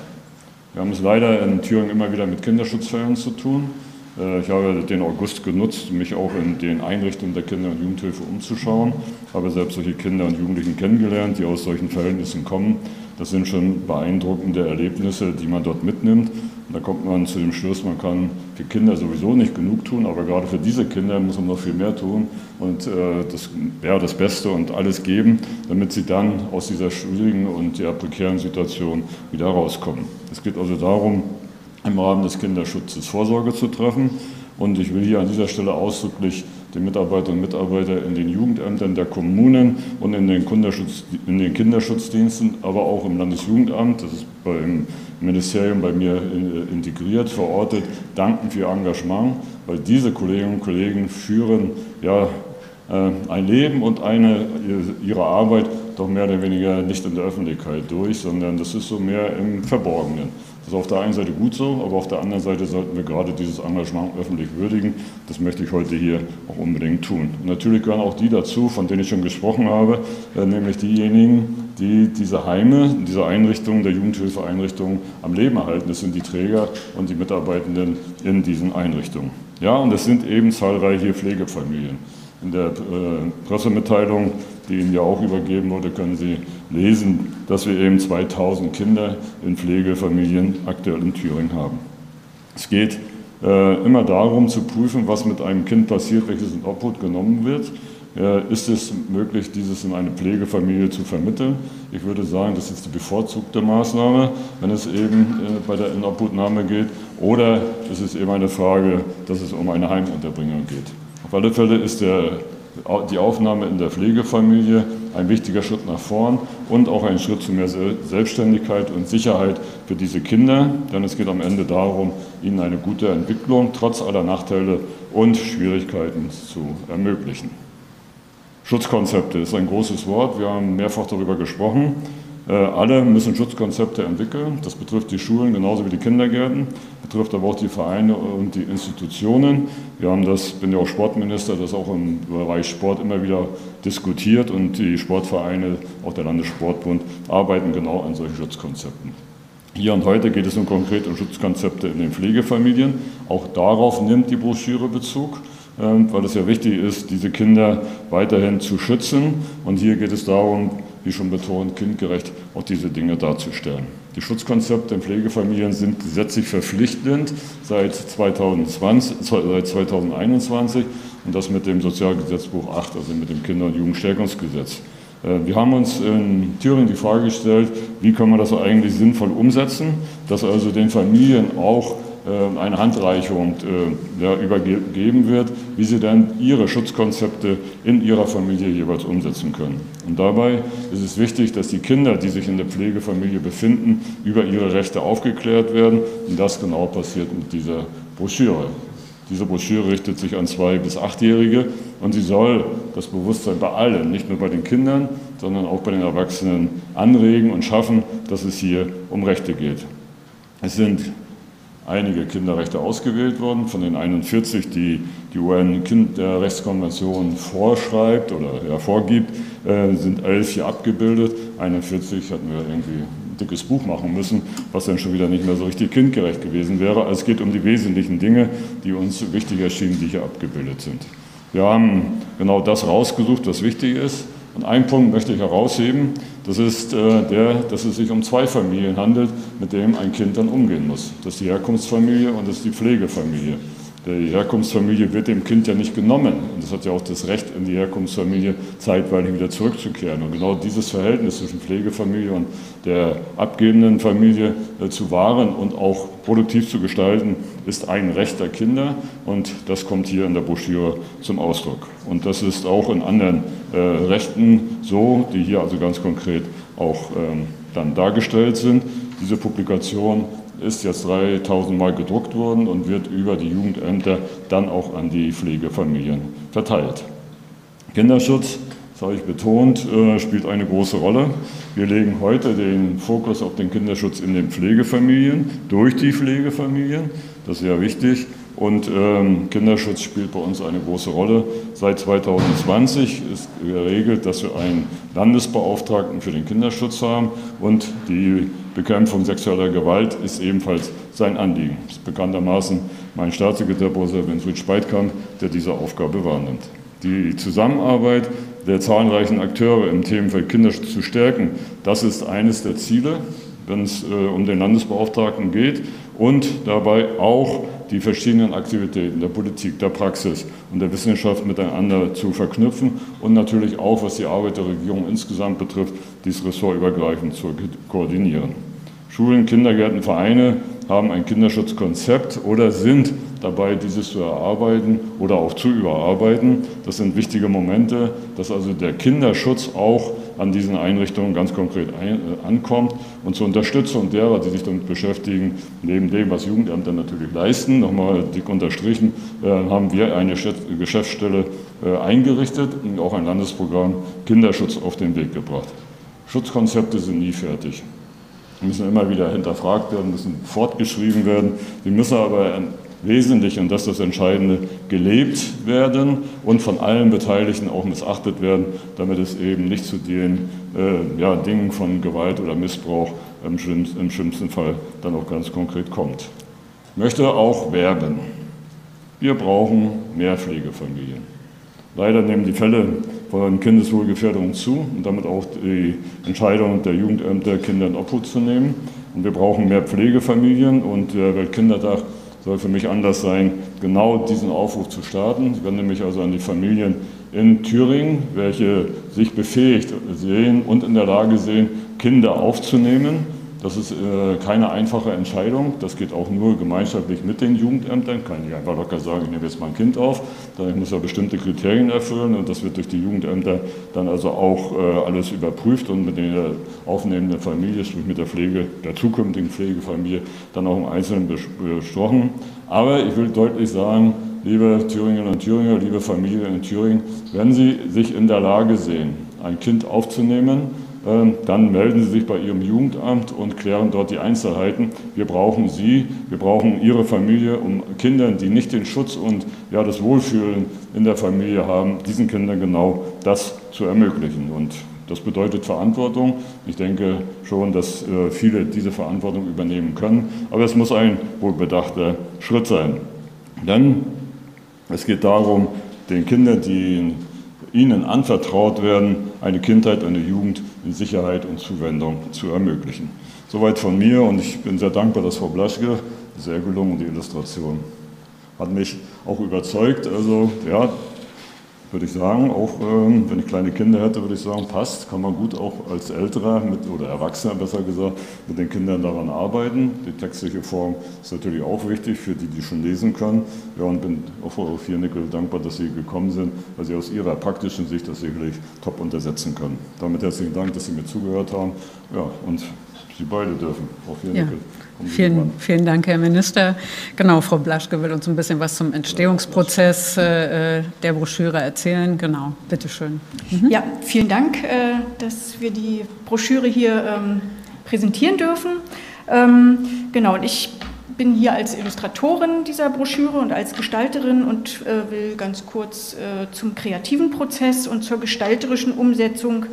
Wir haben es leider in Thüringen immer wieder mit Kinderschutzfällen zu tun. Äh, ich habe den August genutzt, mich auch in den Einrichtungen der Kinder- und Jugendhilfe umzuschauen. Habe selbst solche Kinder und Jugendlichen kennengelernt, die aus solchen Verhältnissen kommen. Das sind schon beeindruckende Erlebnisse, die man dort mitnimmt. Und da kommt man zu dem Schluss, man kann für Kinder sowieso nicht genug tun, aber gerade für diese Kinder muss man noch viel mehr tun. Und äh, das wäre das Beste und alles geben, damit sie dann aus dieser schwierigen und ja, prekären Situation wieder rauskommen. Es geht also darum, im Rahmen des Kinderschutzes Vorsorge zu treffen. Und ich will hier an dieser Stelle ausdrücklich den Mitarbeiterinnen und Mitarbeitern in den Jugendämtern der Kommunen und in den, in den, Kinderschutzdiensten, aber auch im Landesjugendamt, das ist beim Ministerium bei mir integriert, verortet, danken für ihr Engagement, weil diese Kolleginnen und Kollegen führen ja, äh, ein Leben und eine, ihre Arbeit doch mehr oder weniger nicht in der Öffentlichkeit durch, sondern das ist so mehr im Verborgenen. Das ist auf der einen Seite gut so, aber auf der anderen Seite sollten wir gerade dieses Engagement öffentlich würdigen. Das möchte ich heute hier auch unbedingt tun. Und natürlich gehören auch die dazu, von denen ich schon gesprochen habe, äh, nämlich diejenigen, die diese Heime, diese Einrichtungen, der Jugendhilfeeinrichtungen am Leben erhalten. Das sind die Träger und die Mitarbeitenden in diesen Einrichtungen. Ja, und es sind eben zahlreiche Pflegefamilien. In der äh, Pressemitteilung, die Ihnen ja auch übergeben wurde, können Sie lesen, dass wir eben 2000 Kinder in Pflegefamilien aktuell in Thüringen haben. Es geht äh, immer darum zu prüfen, was mit einem Kind passiert, welches in Obhut genommen wird. Äh, ist es möglich, dieses in eine Pflegefamilie zu vermitteln? Ich würde sagen, das ist die bevorzugte Maßnahme, wenn es eben äh, bei der Inobhutnahme geht. Oder ist es eben eine Frage, dass es um eine Heimunterbringung geht. Auf alle Fälle ist der, die Aufnahme in der Pflegefamilie ein wichtiger Schritt nach vorn und auch ein Schritt zu mehr Selbstständigkeit und Sicherheit für diese Kinder. Denn es geht am Ende darum, ihnen eine gute Entwicklung trotz aller Nachteile und Schwierigkeiten zu ermöglichen. Schutzkonzepte ist ein großes Wort. Wir haben mehrfach darüber gesprochen. Äh, alle müssen Schutzkonzepte entwickeln. Das betrifft die Schulen genauso wie die Kindergärten, betrifft aber auch die Vereine und die Institutionen. Wir haben das, bin ja auch Sportminister, das auch im Bereich Sport immer wieder diskutiert und die Sportvereine, auch der Landessportbund, arbeiten genau an solchen Schutzkonzepten. Hier und heute geht es nun konkret um Schutzkonzepte in den Pflegefamilien. Auch darauf nimmt die Broschüre Bezug. Ähm, weil es ja wichtig ist, diese Kinder weiterhin zu schützen. Und hier geht es darum, wie schon betont, kindgerecht auch diese Dinge darzustellen. Die Schutzkonzepte in Pflegefamilien sind gesetzlich verpflichtend seit, 2020, seit 2021 und das mit dem Sozialgesetzbuch 8, also mit dem Kinder- und Jugendstärkungsgesetz. Äh, wir haben uns in Thüringen die Frage gestellt, wie kann man das eigentlich sinnvoll umsetzen, dass also den Familien auch eine Handreichung äh, übergeben wird, wie sie dann ihre Schutzkonzepte in ihrer Familie jeweils umsetzen können. Und dabei ist es wichtig, dass die Kinder, die sich in der Pflegefamilie befinden, über ihre Rechte aufgeklärt werden. Und das genau passiert mit dieser Broschüre. Diese Broschüre richtet sich an zwei bis achtjährige und sie soll das Bewusstsein bei allen, nicht nur bei den Kindern, sondern auch bei den Erwachsenen anregen und schaffen, dass es hier um Rechte geht. Es sind einige Kinderrechte ausgewählt worden. Von den 41, die die UN-Kinderrechtskonvention vorschreibt oder ja, vorgibt, äh, sind elf hier abgebildet. 41 hatten wir irgendwie ein dickes Buch machen müssen, was dann schon wieder nicht mehr so richtig kindgerecht gewesen wäre. Also es geht um die wesentlichen Dinge, die uns wichtig erschienen, die hier abgebildet sind. Wir haben genau das rausgesucht, was wichtig ist. Und einen Punkt möchte ich herausheben, das ist äh, der, dass es sich um zwei Familien handelt, mit denen ein Kind dann umgehen muss. Das ist die Herkunftsfamilie und das ist die Pflegefamilie. Die Herkunftsfamilie wird dem Kind ja nicht genommen. Und es hat ja auch das Recht, in die Herkunftsfamilie zeitweilig wieder zurückzukehren. Und genau dieses Verhältnis zwischen Pflegefamilie und der abgebenden Familie äh, zu wahren und auch produktiv zu gestalten, ist ein Recht der Kinder. Und das kommt hier in der Broschüre zum Ausdruck. Und das ist auch in anderen äh, Rechten so, die hier also ganz konkret auch ähm, dann dargestellt sind. Diese Publikation ist jetzt 3000 Mal gedruckt worden und wird über die Jugendämter dann auch an die Pflegefamilien verteilt. Kinderschutz, das habe ich betont, äh, spielt eine große Rolle. Wir legen heute den Fokus auf den Kinderschutz in den Pflegefamilien, durch die Pflegefamilien. Das ist sehr wichtig. Und ähm, Kinderschutz spielt bei uns eine große Rolle. Seit 2020 ist geregelt, dass wir einen Landesbeauftragten für den Kinderschutz haben und die Bekämpfung sexueller Gewalt ist ebenfalls sein Anliegen. Das ist bekanntermaßen mein Staatssekretär Professor Winfried Speitkamp, der diese Aufgabe wahrnimmt. Die Zusammenarbeit der zahlreichen Akteure im Themenfeld Kinderschutz zu stärken, das ist eines der Ziele, wenn es äh, um den Landesbeauftragten geht und dabei auch die verschiedenen Aktivitäten der Politik, der Praxis und der Wissenschaft miteinander zu verknüpfen und natürlich auch, was die Arbeit der Regierung insgesamt betrifft, dies ressortübergreifend zu koordinieren. Schulen, Kindergärten, Vereine haben ein Kinderschutzkonzept oder sind dabei, dieses zu erarbeiten oder auch zu überarbeiten. Das sind wichtige Momente, dass also der Kinderschutz auch an diesen Einrichtungen ganz konkret ein, äh, ankommt. Und zur Unterstützung derer, die sich damit beschäftigen, neben dem, was Jugendämter natürlich leisten, nochmal dick unterstrichen, äh, haben wir eine Geschäftsstelle äh, eingerichtet und auch ein Landesprogramm Kinderschutz auf den Weg gebracht. Schutzkonzepte sind nie fertig. Müssen immer wieder hinterfragt werden, müssen fortgeschrieben werden. Die müssen aber wesentlich, und das ist das Entscheidende, gelebt werden und von allen Beteiligten auch missachtet werden, damit es eben nicht zu den äh, ja, Dingen von Gewalt oder Missbrauch im schlimmsten, im schlimmsten Fall dann auch ganz konkret kommt. Ich möchte auch werben. Wir brauchen mehr Pflegefamilien. Leider nehmen die Fälle von Kindeswohlgefährdung zu und damit auch die Entscheidung der Jugendämter, Kinder in Obhut zu nehmen. Und wir brauchen mehr Pflegefamilien und der Weltkindertag soll für mich anders sein, genau diesen Aufruf zu starten. Ich wende mich also an die Familien in Thüringen, welche sich befähigt sehen und in der Lage sehen, Kinder aufzunehmen das ist äh, keine einfache Entscheidung. Das geht auch nur gemeinschaftlich mit den Jugendämtern. Kann ich einfach locker sagen, ich nehme jetzt mal ein Kind auf. Dann muss er bestimmte Kriterien erfüllen und das wird durch die Jugendämter dann also auch äh, alles überprüft und mit der aufnehmenden Familie, sprich mit der Pflege, der zukünftigen Pflegefamilie, dann auch im Einzelnen besprochen. Aber ich will deutlich sagen, liebe Thüringerinnen und Thüringer, liebe Familien in Thüringen, wenn Sie sich in der Lage sehen, ein Kind aufzunehmen, dann melden Sie sich bei Ihrem Jugendamt und klären dort die Einzelheiten. Wir brauchen Sie, wir brauchen Ihre Familie, um Kindern, die nicht den Schutz und ja, das Wohlfühlen in der Familie haben, diesen Kindern genau das zu ermöglichen. Und das bedeutet Verantwortung. Ich denke schon, dass äh, viele diese Verantwortung übernehmen können. Aber es muss ein wohlbedachter Schritt sein. Denn es geht darum, den Kindern, die ihnen anvertraut werden, eine Kindheit, eine Jugend in Sicherheit und Zuwendung zu ermöglichen. Soweit von mir und ich bin sehr dankbar, dass Frau Blaschke, sehr gelungen, die Illustration, hat mich auch überzeugt. Also ja, würde ich sagen. Auch ähm, wenn ich kleine Kinder hätte, würde ich sagen, passt, kann man gut auch als Älterer mit, oder Erwachsener besser gesagt mit den Kindern daran arbeiten. Die textliche Form ist natürlich auch wichtig für die, die schon lesen können. Ja, und bin auch Frau Viernickel dankbar, dass Sie gekommen sind, weil Sie aus Ihrer praktischen Sicht das sicherlich top untersetzen können. Damit herzlichen Dank, dass Sie mir zugehört haben. Ja, und Sie beide dürfen, Frau Viernickel. Ja. Vielen, vielen Dank, Herr Minister. Genau, Frau Blaschke will uns ein bisschen was zum Entstehungsprozess äh, der Broschüre erzählen. Genau, bitteschön. Mhm. Ja, vielen Dank, äh, dass wir die Broschüre hier ähm, präsentieren dürfen. Ähm, genau, und ich bin hier als Illustratorin dieser Broschüre und als Gestalterin und äh, will ganz kurz äh, zum kreativen Prozess und zur gestalterischen Umsetzung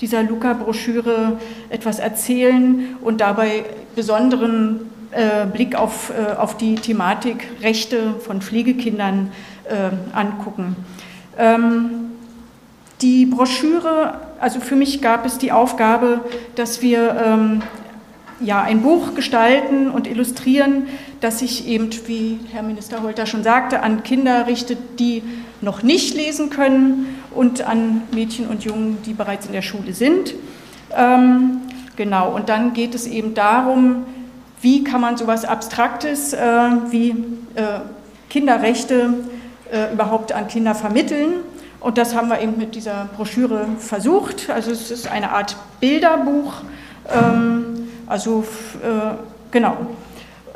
dieser Luca-Broschüre etwas erzählen und dabei besonderen äh, Blick auf, äh, auf die Thematik Rechte von Pflegekindern äh, angucken. Ähm, die Broschüre, also für mich gab es die Aufgabe, dass wir ähm, ja, ein Buch gestalten und illustrieren, das sich eben, wie Herr Minister Holter schon sagte, an Kinder richtet, die noch nicht lesen können und an Mädchen und Jungen, die bereits in der Schule sind. Ähm, genau, und dann geht es eben darum, wie kann man sowas Abstraktes äh, wie äh, Kinderrechte äh, überhaupt an Kinder vermitteln. Und das haben wir eben mit dieser Broschüre versucht. Also es ist eine Art Bilderbuch. Ähm, also äh, genau.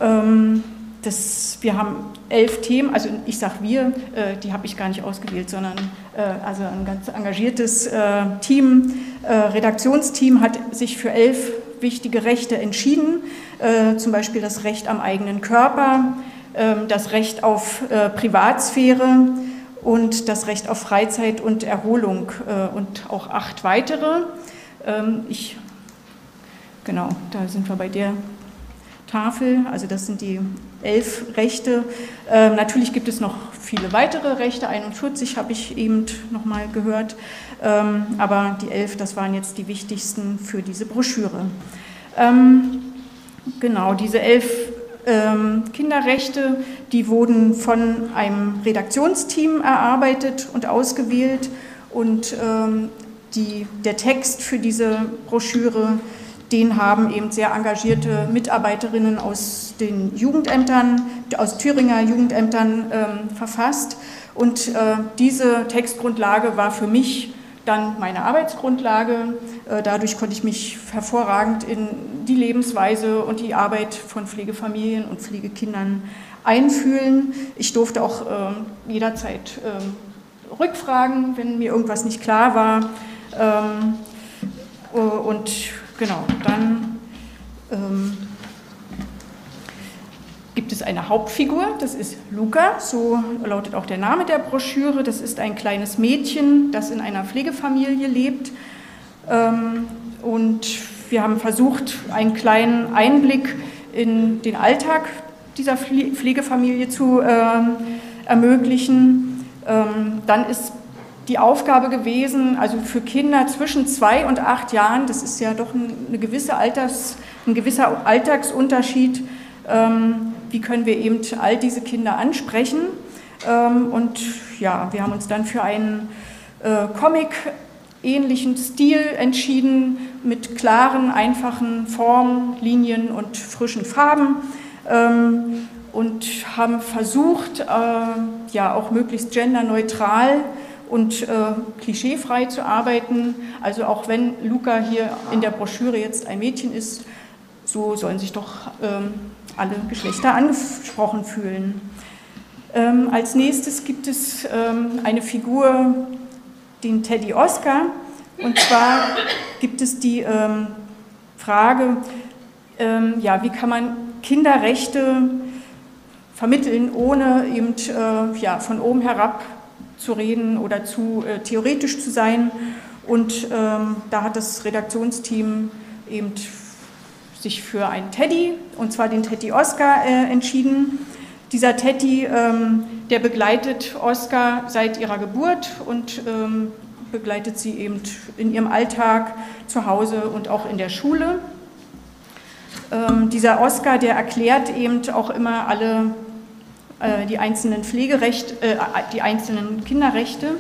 Ähm, das, wir haben elf Themen, also ich sage wir, äh, die habe ich gar nicht ausgewählt, sondern äh, also ein ganz engagiertes äh, Team, äh, Redaktionsteam hat sich für elf wichtige Rechte entschieden, äh, zum Beispiel das Recht am eigenen Körper, ähm, das Recht auf äh, Privatsphäre und das Recht auf Freizeit und Erholung und auch acht weitere. Ähm, ich, genau, da sind wir bei der Tafel, also das sind die elf Rechte. Ähm, natürlich gibt es noch viele weitere Rechte, 41 habe ich eben nochmal gehört, ähm, aber die elf, das waren jetzt die wichtigsten für diese Broschüre. Ähm, genau, diese elf ähm, Kinderrechte, die wurden von einem Redaktionsteam erarbeitet und ausgewählt und ähm, die, der Text für diese Broschüre den haben eben sehr engagierte Mitarbeiterinnen aus den Jugendämtern, aus Thüringer Jugendämtern ähm, verfasst. Und äh, diese Textgrundlage war für mich dann meine Arbeitsgrundlage. Äh, dadurch konnte ich mich hervorragend in die Lebensweise und die Arbeit von Pflegefamilien und Pflegekindern einfühlen. Ich durfte auch äh, jederzeit ähm, rückfragen, wenn mir irgendwas nicht klar war. Ähm, und genau, dann ähm, gibt es eine Hauptfigur, das ist Luca, so lautet auch der Name der Broschüre. Das ist ein kleines Mädchen, das in einer Pflegefamilie lebt. Ähm, und wir haben versucht, einen kleinen Einblick in den Alltag dieser Pflegefamilie zu ähm, ermöglichen. Ähm, dann ist die Aufgabe gewesen, also für Kinder zwischen zwei und acht Jahren, das ist ja doch eine gewisse Alters, ein gewisser Alltagsunterschied, ähm, wie können wir eben all diese Kinder ansprechen. Ähm, und ja, wir haben uns dann für einen äh, Comic-ähnlichen Stil entschieden, mit klaren, einfachen Formen, Linien und frischen Farben. Ähm, und haben versucht, äh, ja auch möglichst genderneutral und äh, klischeefrei zu arbeiten. Also auch wenn Luca hier in der Broschüre jetzt ein Mädchen ist, so sollen sich doch ähm, alle Geschlechter angesprochen fühlen. Ähm, als nächstes gibt es ähm, eine Figur, den Teddy Oscar. Und zwar gibt es die ähm, Frage, ähm, ja, wie kann man Kinderrechte vermitteln, ohne eben äh, ja, von oben herab zu reden oder zu äh, theoretisch zu sein. Und ähm, da hat das Redaktionsteam eben sich für einen Teddy, und zwar den Teddy Oscar, äh, entschieden. Dieser Teddy, ähm, der begleitet Oscar seit ihrer Geburt und ähm, begleitet sie eben in ihrem Alltag zu Hause und auch in der Schule. Ähm, dieser Oscar, der erklärt eben auch immer alle äh, die einzelnen Pflegerechte, äh, die einzelnen Kinderrechte.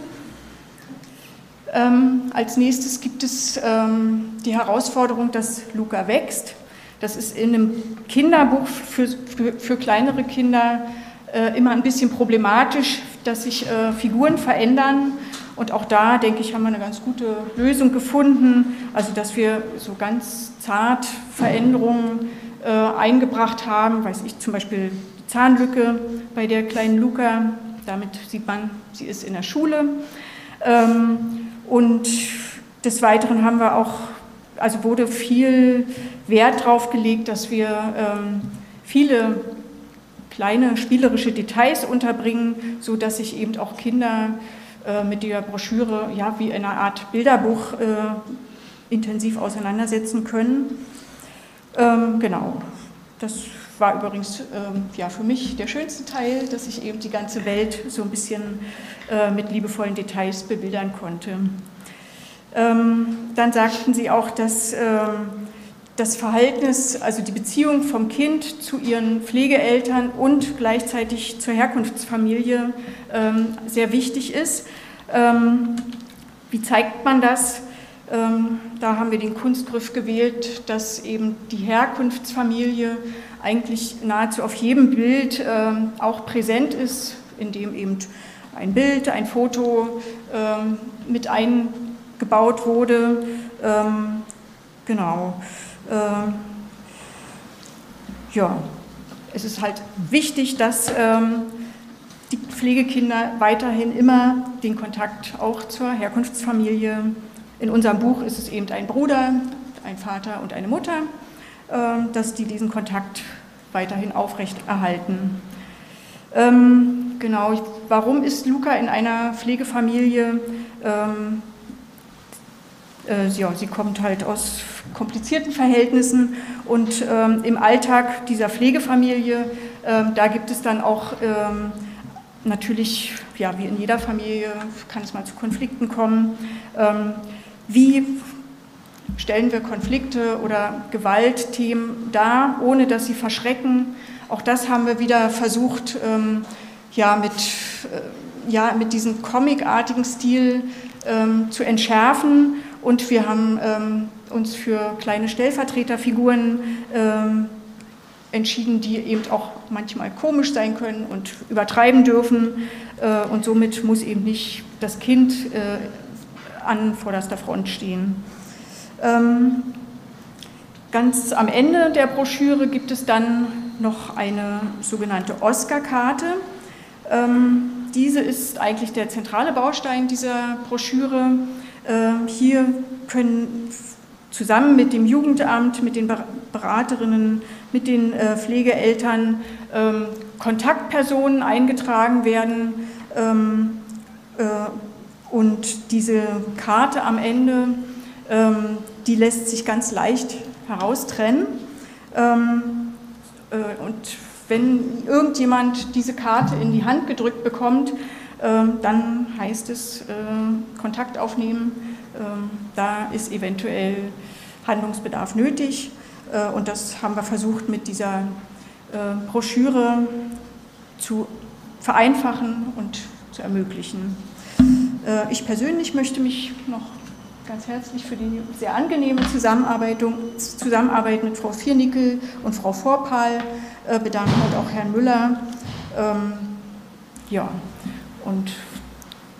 Ähm, als nächstes gibt es ähm, die Herausforderung, dass Luca wächst. Das ist in einem Kinderbuch für, für, für kleinere Kinder äh, immer ein bisschen problematisch, dass sich Figuren verändern. Und auch da, denke ich, haben wir eine ganz gute Lösung gefunden. Also, dass wir so ganz zart Veränderungen äh, eingebracht haben. Weiß ich zum Beispiel die Zahnlücke bei der kleinen Luca. Damit sieht man, sie ist in der Schule. Ähm, und des Weiteren haben wir auch also wurde viel Wert darauf gelegt, dass wir ähm, viele kleine spielerische Details unterbringen, sodass sich eben auch Kinder äh, mit der Broschüre ja, wie eine Art Bilderbuch äh, intensiv auseinandersetzen können. Ähm, genau, das war übrigens ähm, ja, für mich der schönste Teil, dass ich eben die ganze Welt so ein bisschen äh, mit liebevollen Details bebildern konnte. Ähm, dann sagten sie auch, dass ähm, das Verhältnis, also die Beziehung vom Kind zu ihren Pflegeeltern und gleichzeitig zur Herkunftsfamilie ähm, sehr wichtig ist. Wie zeigt man das? Da haben wir den Kunstgriff gewählt, dass eben die Herkunftsfamilie eigentlich nahezu auf jedem Bild auch präsent ist, indem eben ein Bild, ein Foto mit ein gebaut wurde. Ähm, genau. Ähm, ja, es ist halt wichtig, dass ähm, die Pflegekinder weiterhin immer den Kontakt auch zur Herkunftsfamilie. In unserem Buch ist es eben ein Bruder, ein Vater und eine Mutter, dass die diesen Kontakt weiterhin aufrecht erhalten. Ähm, genau, warum ist Luca in einer Pflegefamilie? Ähm, äh, ja, sie kommt halt aus komplizierten Verhältnissen und ähm, im Alltag dieser Pflegefamilie, ähm, da gibt es dann auch ähm, natürlich, ja, wie in jeder Familie kann es mal zu Konflikten kommen. Ähm, wie stellen wir Konflikte oder Gewaltthemen dar, ohne dass sie verschrecken? Auch das haben wir wieder versucht, ähm, ja, mit, äh, ja, mit diesem comicartigen Stil ähm, zu entschärfen und wir haben ähm, uns für kleine Stellvertreterfiguren ähm, entschieden, die eben auch manchmal komisch sein können und übertreiben dürfen. Äh, und somit muss eben nicht das Kind äh, an vorderster Front stehen. Ähm, ganz am Ende der Broschüre gibt es dann noch eine sogenannte Oscar-Karte. Ähm, diese ist eigentlich der zentrale Baustein dieser Broschüre. Ähm, hier können zusammen mit dem Jugendamt, mit den Beraterinnen, mit den äh, Pflegeeltern ähm, Kontaktpersonen eingetragen werden äh, und diese Karte am Ende, die lässt sich ganz leicht heraustrennen. Ähm, äh, und wenn irgendjemand diese Karte in die Hand gedrückt bekommt, ähm, dann heißt es äh, Kontakt aufnehmen. Ähm, da ist eventuell Handlungsbedarf nötig. Äh, und das haben wir versucht mit dieser Broschüre zu vereinfachen und zu ermöglichen. Ich persönlich möchte mich noch ganz herzlich für die sehr angenehme Zusammenarbeit, Zusammenarbeit mit Frau Viernickel und Frau Vorpal äh, bedanken und auch Herrn Müller. Ähm, ja, und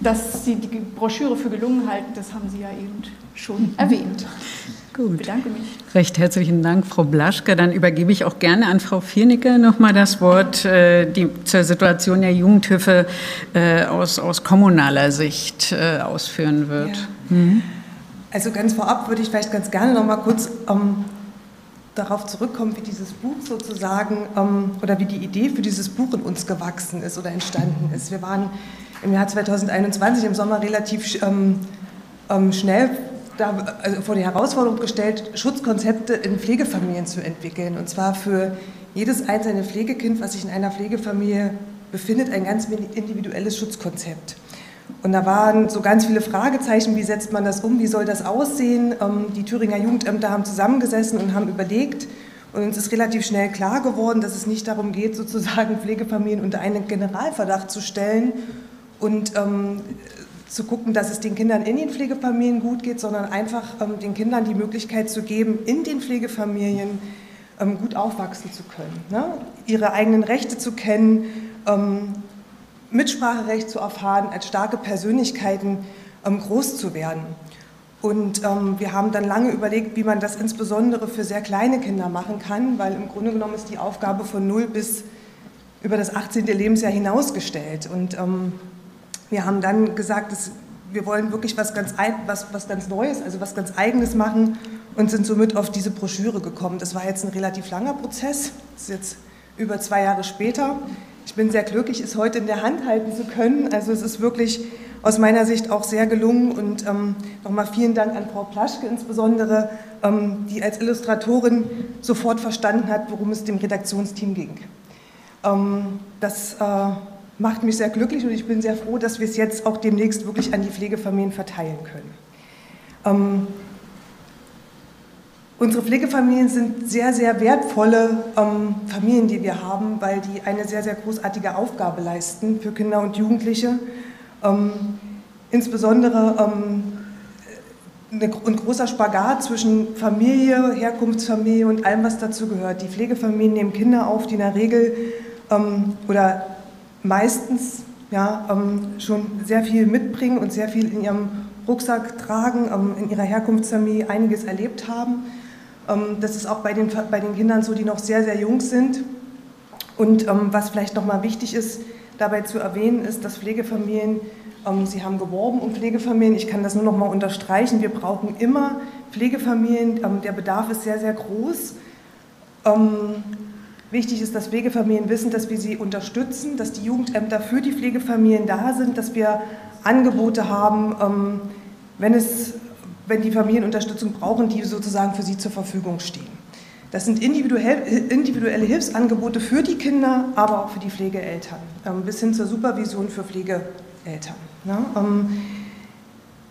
dass Sie die Broschüre für gelungen halten, das haben Sie ja eben schon erwähnt. Gut. Ich bedanke mich. Recht herzlichen Dank, Frau Blaschke. Dann übergebe ich auch gerne an Frau Viernicke nochmal das Wort, äh, die zur Situation der Jugendhilfe äh, aus, aus kommunaler Sicht ausführen wird. Ja. Mhm. Also ganz vorab würde ich vielleicht ganz gerne noch mal kurz ähm, darauf zurückkommen, wie dieses Buch sozusagen ähm, oder wie die Idee für dieses Buch in uns gewachsen ist oder entstanden ist. Wir waren im Jahr 2021 im Sommer relativ ähm, ähm, schnell da, also vor die Herausforderung gestellt, Schutzkonzepte in Pflegefamilien zu entwickeln. Und zwar für jedes einzelne Pflegekind, was sich in einer Pflegefamilie befindet, ein ganz individuelles Schutzkonzept. Und da waren so ganz viele Fragezeichen, wie setzt man das um, wie soll das aussehen. Ähm, die Thüringer Jugendämter haben zusammengesessen und haben überlegt. Und uns ist relativ schnell klar geworden, dass es nicht darum geht, sozusagen Pflegefamilien unter einen Generalverdacht zu stellen und ähm, zu gucken, dass es den Kindern in den Pflegefamilien gut geht, sondern einfach ähm, den Kindern die Möglichkeit zu geben, in den Pflegefamilien ähm, gut aufwachsen zu können, ne? ihre eigenen Rechte zu kennen, ähm, Mitspracherecht zu erfahren, als starke Persönlichkeiten ähm, groß zu werden. Und ähm, wir haben dann lange überlegt, wie man das insbesondere für sehr kleine Kinder machen kann, weil im Grunde genommen ist die Aufgabe von 0 bis über das 18. Lebensjahr hinausgestellt. Und ähm, wir haben dann gesagt, dass wir wollen wirklich was ganz, was, was ganz Neues, also was ganz Eigenes machen und sind somit auf diese Broschüre gekommen. Das war jetzt ein relativ langer Prozess, das ist jetzt über zwei Jahre später. Ich bin sehr glücklich, es heute in der Hand halten zu können. Also es ist wirklich aus meiner Sicht auch sehr gelungen. Und ähm, nochmal vielen Dank an Frau Plaschke insbesondere, ähm, die als Illustratorin sofort verstanden hat, worum es dem Redaktionsteam ging. Ähm, das äh, macht mich sehr glücklich und ich bin sehr froh, dass wir es jetzt auch demnächst wirklich an die Pflegefamilien verteilen können. Unsere Pflegefamilien sind sehr, sehr wertvolle ähm, Familien, die wir haben, weil die eine sehr, sehr großartige Aufgabe leisten für Kinder und Jugendliche. Ähm, insbesondere ähm, ein großer Spagat zwischen Familie, Herkunftsfamilie und allem, was dazu gehört. Die Pflegefamilien nehmen Kinder auf, die in der Regel ähm, oder meistens ja, ähm, schon sehr viel mitbringen und sehr viel in ihrem Rucksack tragen, ähm, in ihrer Herkunftsfamilie einiges erlebt haben. Ähm, das ist auch bei den, bei den Kindern so, die noch sehr, sehr jung sind. Und ähm, was vielleicht nochmal wichtig ist, dabei zu erwähnen, ist, dass Pflegefamilien, ähm, Sie haben geworben um Pflegefamilien, ich kann das nur nochmal unterstreichen, wir brauchen immer Pflegefamilien, der Bedarf ist sehr, sehr groß. Wichtig ist, dass Pflegefamilien wissen, dass wir sie unterstützen, dass die Jugendämter für die Pflegefamilien da sind, dass wir Angebote haben, wenn es wenn die Familien Unterstützung brauchen, die sozusagen für sie zur Verfügung stehen. Das sind individuelle Hilfsangebote für die Kinder, aber auch für die Pflegeeltern, ähm, bis hin zur Supervision für Pflegeeltern. Ne? Ähm,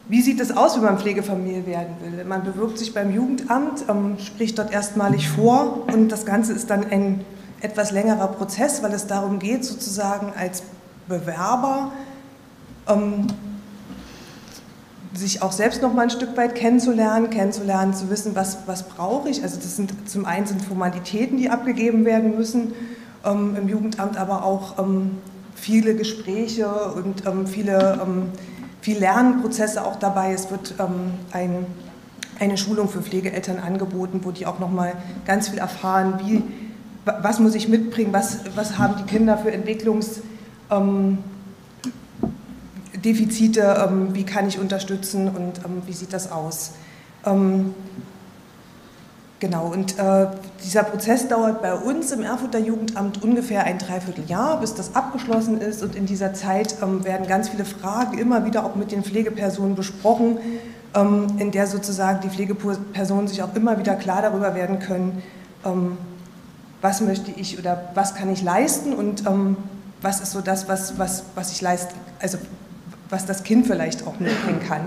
wie sieht es aus, wenn man Pflegefamilie werden will? Man bewirbt sich beim Jugendamt, ähm, spricht dort erstmalig vor und das Ganze ist dann ein etwas längerer Prozess, weil es darum geht, sozusagen als Bewerber sich auch selbst noch mal ein Stück weit kennenzulernen, kennenzulernen, zu wissen, was, was brauche ich. Also das sind zum einen sind Formalitäten, die abgegeben werden müssen ähm, im Jugendamt, aber auch ähm, viele Gespräche und ähm, viele ähm, viel Lernprozesse auch dabei. Es wird ähm, ein, eine Schulung für Pflegeeltern angeboten, wo die auch noch mal ganz viel erfahren, wie, was muss ich mitbringen, was, was haben die Kinder für Entwicklungs ähm, Defizite, ähm, wie kann ich unterstützen und ähm, wie sieht das aus. Ähm, Genau, und äh, dieser Prozess dauert bei uns im Erfurter Jugendamt ungefähr ein Dreivierteljahr, bis das abgeschlossen ist. Und in dieser Zeit ähm, werden ganz viele Fragen immer wieder auch mit den Pflegepersonen besprochen, ähm, in der sozusagen die Pflegepersonen sich auch immer wieder klar darüber werden können, ähm, was möchte ich oder was kann ich leisten und was ist so das, was, was, was ich leisten, also was das Kind vielleicht auch mitbringen kann.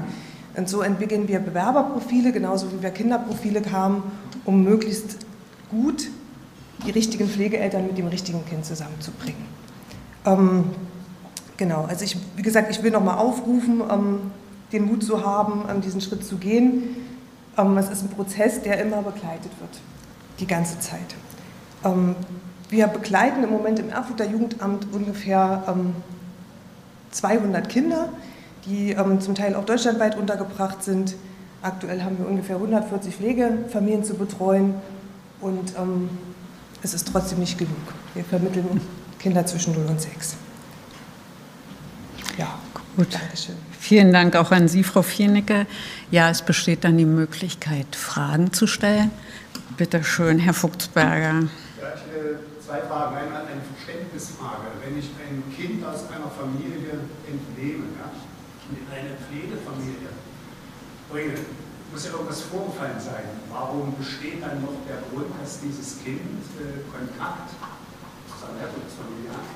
Und so entwickeln wir Bewerberprofile, genauso wie wir Kinderprofile haben, um möglichst gut die richtigen Pflegeeltern mit dem richtigen Kind zusammenzubringen. Ähm, genau, also ich, wie gesagt, ich will nochmal aufrufen, ähm, den Mut zu haben, ähm, diesen Schritt zu gehen. Ähm, es ist ein Prozess, der immer begleitet wird, die ganze Zeit. Ähm, wir begleiten im Moment im Erfurter Jugendamt ungefähr 200 ähm, Kinder, die ähm, zum Teil auch deutschlandweit untergebracht sind. Aktuell haben wir ungefähr 140 Pflegefamilien zu betreuen und ähm, es ist trotzdem nicht genug. Wir vermitteln Kinder zwischen 0 und 6. Ja, gut. Dankeschön. Vielen Dank auch an Sie, Frau Viernicke. Ja, es besteht dann die Möglichkeit, Fragen zu stellen. Bitte schön, Herr Fuchsberger. Ja, ich, äh, zwei Fragen. Einmal eine Verständnisfrage. Wenn ich ein Kind aus Familie entnehme, ja, in eine Pflegefamilie bringe, muss ja irgendwas vorgefallen sein. Warum besteht dann noch der Grund, dass dieses Kind äh, Kontakt zu seiner Herkunftsfamilie hat?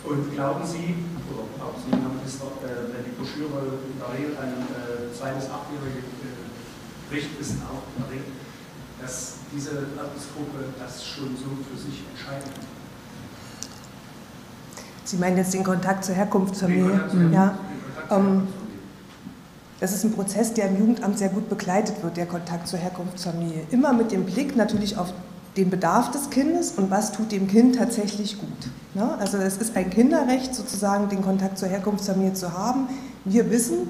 Und glauben Sie, oder glauben Sie, Herr Minister, äh, wenn die Broschüre in der Regel an äh, zwei- bis achtjährige äh, Richtwissen auch in der Regel, dass diese Altersgruppe das schon so für sich entscheiden kann? Sie meinen jetzt den Kontakt zur Herkunftsfamilie? Ja. Ähm, das ist ein Prozess, der im Jugendamt sehr gut begleitet wird, der Kontakt zur Herkunftsfamilie. Immer mit dem Blick natürlich auf den Bedarf des Kindes und was tut dem Kind tatsächlich gut. Ne? Also es ist ein Kinderrecht sozusagen, den Kontakt zur Herkunftsfamilie zu haben. Wir wissen,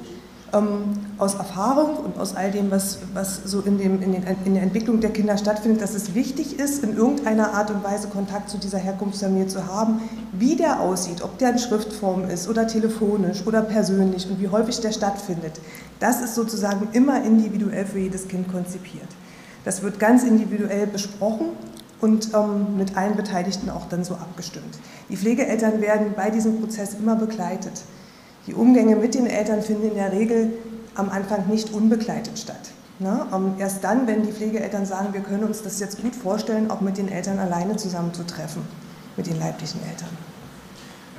ähm, aus Erfahrung und aus all dem, was, was so in, dem, in, den, in, der Entwicklung der Kinder stattfindet, dass es wichtig ist, in irgendeiner Art und Weise Kontakt zu dieser Herkunftsfamilie zu haben, wie der aussieht, ob der in Schriftform ist oder telefonisch oder persönlich und wie häufig der stattfindet. Das ist sozusagen immer individuell für jedes Kind konzipiert. Das wird ganz individuell besprochen und ähm, mit allen Beteiligten auch dann so abgestimmt. Die Pflegeeltern werden bei diesem Prozess immer begleitet. Die Umgänge mit den Eltern finden in der Regel am Anfang nicht unbegleitet statt. Ne? Erst dann, wenn die Pflegeeltern sagen, wir können uns das jetzt gut vorstellen, auch mit den Eltern alleine zusammenzutreffen, mit den leiblichen Eltern.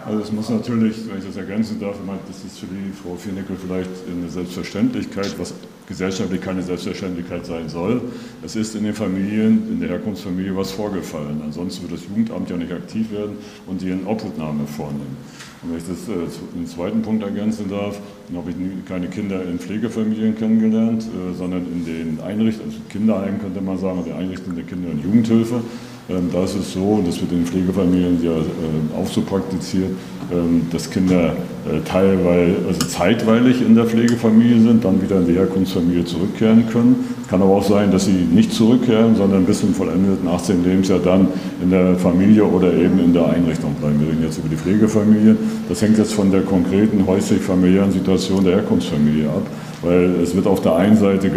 Also es muss natürlich, wenn ich das ergänzen darf, das ist für die Frau Viernickel vielleicht eine Selbstverständlichkeit, was gesellschaftlich keine Selbstverständlichkeit sein soll. Es ist in den Familien, in der Herkunftsfamilie was vorgefallen. Ansonsten wird das Jugendamt ja nicht aktiv werden und die eine Obhutnahme vornehmen. Wenn ich das äh, im zweiten Punkt ergänzen darf, dann habe ich keine Kinder in Pflegefamilien kennengelernt, äh, sondern in den Einrichtungen, also Kinderheimen könnte man sagen, die Einrichtungen der Kinder- und Jugendhilfe. Ähm, da ist es so, das wird in den Pflegefamilien ja äh, auch so praktiziert, ähm, dass Kinder äh, teilweise, also zeitweilig in der Pflegefamilie sind, dann wieder in die Herkunftsfamilie zurückkehren können. Kann aber auch sein, dass sie nicht zurückkehren, sondern bis zum vollendeten 18. Lebensjahr dann in der Familie oder eben in der Einrichtung bleiben. Wir reden jetzt über die Pflegefamilie. Das hängt jetzt von der konkreten häuslich-familiären Situation der Herkunftsfamilie ab. Weil es wird auf der einen Seite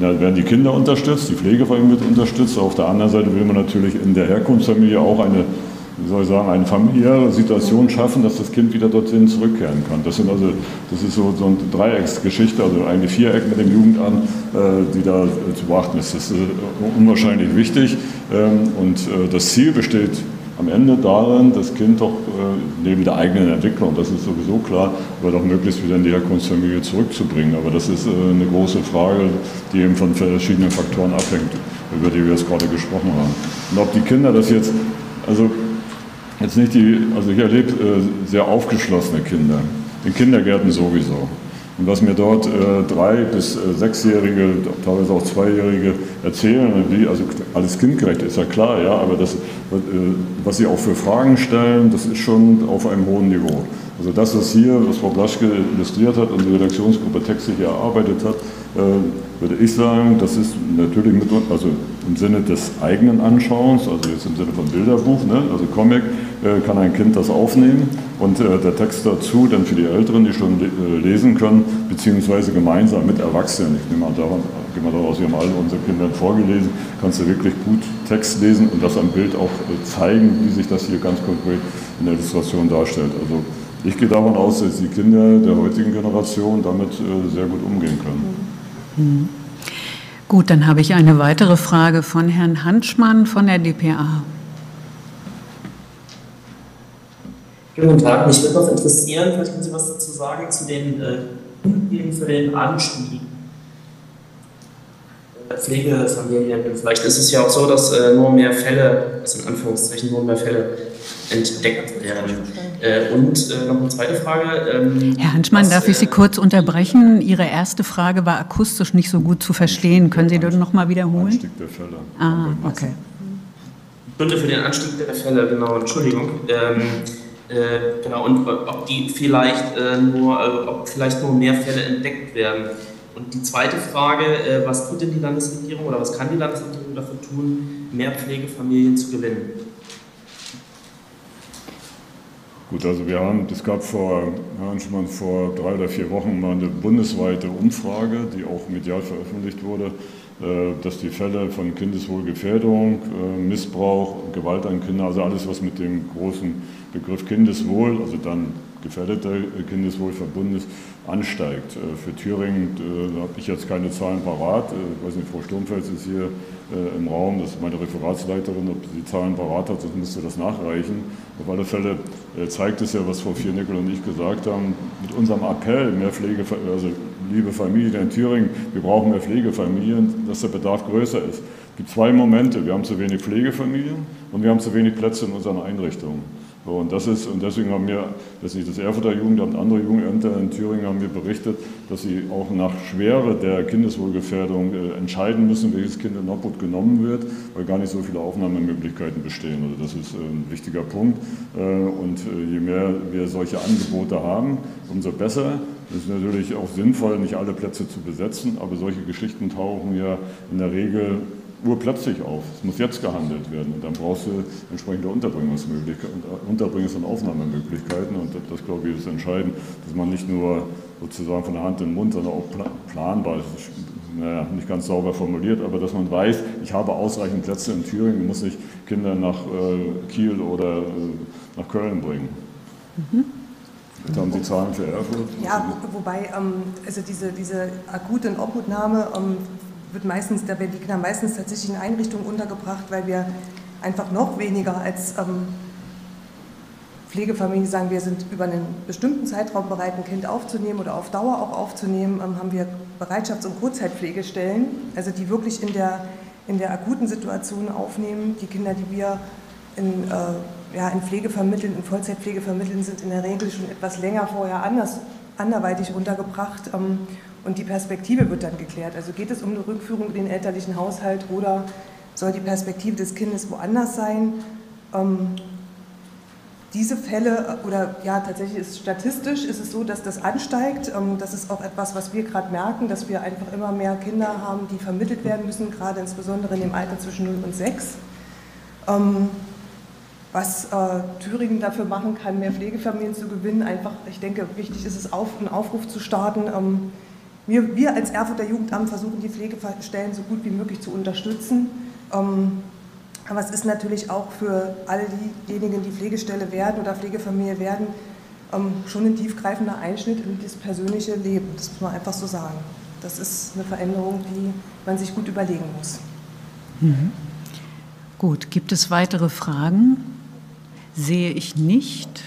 ja, werden die Kinder unterstützt, die Pflegefamilie wird unterstützt, auf der anderen Seite will man natürlich in der Herkunftsfamilie auch eine, wie soll ich sagen, eine familiäre Situation schaffen, dass das Kind wieder dorthin zurückkehren kann. Das sind also, das ist so, so eine Dreiecksgeschichte, also eine Viereck mit dem Jugendamt, äh, die da zu beachten ist. Das ist äh, unwahrscheinlich wichtig ähm, und äh, das Ziel besteht am Ende darin, das Kind doch äh, neben der eigenen Entwicklung, das ist sowieso klar, aber doch möglichst wieder in die Herkunftsfamilie zurückzubringen. Aber das ist äh, eine große Frage, die eben von verschiedenen Faktoren abhängt, über die wir jetzt gerade gesprochen haben. Und ob die Kinder das jetzt, also jetzt nicht die, also ich erlebe äh, sehr aufgeschlossene Kinder, in Kindergärten sowieso. Und was mir dort äh, drei- bis äh, sechsjährige, teilweise auch zweijährige erzählen, wie, also alles kindgerecht ist ja klar, ja, aber das, äh, was sie auch für Fragen stellen, das ist schon auf einem hohen Niveau. Also das, was hier, was Frau Blaschke illustriert hat und die Redaktionsgruppe Texte hier erarbeitet hat, äh, würde ich sagen, das ist natürlich mit, also im Sinne des eigenen Anschauens, also jetzt im Sinne von Bilderbuch, ne, also Comic, äh, kann ein Kind das aufnehmen und äh, der Text dazu dann für die Älteren, die schon lesen können, beziehungsweise gemeinsam mit Erwachsenen, ich nehme an, daran gehe mal daraus, wir haben alle unsere Kinder vorgelesen, kannst du wirklich gut Text lesen und das am Bild auch äh, zeigen, wie sich das hier ganz konkret in der Illustration darstellt. Also ich gehe davon aus, dass die Kinder der heutigen Generation damit äh, sehr gut umgehen können. Mhm. Gut, dann habe ich eine weitere Frage von Herrn Hanschmann von der DPA. Guten Tag, mich würde noch interessieren, vielleicht können Sie was dazu sagen zu den äh, Gründen für den Anstieg der Pflegefamilien. Vielleicht ist es ja auch so, dass äh, nur mehr Fälle, also in Anführungszeichen nur mehr Fälle entdeckt werden. Äh, und äh, noch eine zweite Frage. Ähm, Herr Hanschmann, was, darf ich Sie äh, kurz unterbrechen? Ihre erste Frage war akustisch nicht so gut zu verstehen. Können Sie das noch mal wiederholen? Anstieg der Fälle. Ah, okay. Gründe für den Anstieg der Fälle, genau, Entschuldigung. Ähm, äh, genau, und ob die vielleicht äh, nur, äh, ob vielleicht nur mehr Fälle entdeckt werden. Und die zweite Frage, äh, was tut denn die Landesregierung oder was kann die Landesregierung dafür tun, mehr Pflegefamilien zu gewinnen? Gut, also wir haben, es gab vor, Herrn vor drei oder vier Wochen mal eine bundesweite Umfrage, die auch medial veröffentlicht wurde, äh, dass die Fälle von Kindeswohlgefährdung, Missbrauch, Gewalt an Kindern, also alles, was mit dem großen Begriff Kindeswohl, also dann gefährdeter Kindeswohl verbunden ist, ansteigt. Äh, für Thüringen äh, habe ich jetzt keine Zahlen parat. Äh, ich weiß nicht, Frau Sturmfels ist hier im Raum, das ist meine Referatsleiterin, ob sie die Zahlen parat hat, sonst müsste das nachreichen. Auf alle Fälle zeigt es ja, was Frau Viernickel und ich gesagt haben, mit unserem Appell, mehr Pflege, also liebe Familien in Thüringen, wir brauchen mehr Pflegefamilien, dass der Bedarf größer ist. Es gibt zwei Momente, wir haben zu wenig Pflegefamilien und wir haben zu wenig Plätze in unseren Einrichtungen. Und, das ist, und deswegen haben wir, das ist nicht das Erfurter Jugendamt, andere Jugendämter in Thüringen haben mir berichtet, dass sie auch nach Schwere der Kindeswohlgefährdung äh, entscheiden müssen, welches Kind in Obhut genommen wird, weil gar nicht so viele Aufnahmemöglichkeiten bestehen. Also das ist äh, ein wichtiger Punkt. Äh, und äh, je mehr wir solche Angebote haben, umso besser. Es ist natürlich auch sinnvoll, nicht alle Plätze zu besetzen, aber solche Geschichten tauchen ja in der Regel urplötzlich auf. Es muss jetzt gehandelt werden und dann brauchst du entsprechende Unterbringungsmöglichkeiten, Unterbringungs- und Aufnahmemöglichkeiten und das, glaube ich, ist entscheidend, dass man nicht nur sozusagen von der Hand in den Mund, sondern auch planbar, das ist naja, nicht ganz sauber formuliert, aber dass man weiß, ich habe ausreichend Plätze in Thüringen, ich muss nicht Kinder nach äh, Kiel oder äh, nach Köln bringen. Mhm. Jetzt haben Sie Zahlen für Erfurt? Ja, wobei ähm, also diese, diese akute Obhutnahme ähm, wird meistens, da werden die Kinder meistens tatsächlich in Einrichtungen untergebracht, weil wir einfach noch weniger als ähm, Pflegefamilien sagen, wir sind über einen bestimmten Zeitraum bereit, ein Kind aufzunehmen oder auf Dauer auch aufzunehmen, ähm, haben wir Bereitschafts- und Kurzzeitpflegestellen, also die wirklich in der, in der akuten Situation aufnehmen. Die Kinder, die wir in, äh, ja, in Pflege vermitteln, in Vollzeitpflege vermitteln, sind in der Regel schon etwas länger vorher anders, anderweitig untergebracht. Ähm, und die Perspektive wird dann geklärt. Also geht es um eine Rückführung in den elterlichen Haushalt oder soll die Perspektive des Kindes woanders sein? Ähm, diese Fälle, oder ja, tatsächlich ist statistisch ist es so, dass das ansteigt. Ähm, das ist auch etwas, was wir gerade merken, dass wir einfach immer mehr Kinder haben, die vermittelt werden müssen, gerade insbesondere in dem Alter zwischen 0 und 6. Ähm, was äh, Thüringen dafür machen kann, mehr Pflegefamilien zu gewinnen, einfach, ich denke, wichtig ist es, einen Aufruf zu starten. Ähm, wir, wir als Erfurter Jugendamt versuchen die Pflegestellen so gut wie möglich zu unterstützen. Ähm, aber es ist natürlich auch für alle diejenigen, die Pflegestelle werden oder Pflegefamilie werden, ähm, schon ein tiefgreifender Einschnitt in das persönliche Leben. Das muss man einfach so sagen. Das ist eine Veränderung, die man sich gut überlegen muss. Mhm. Gut, gibt es weitere Fragen? Sehe ich nicht.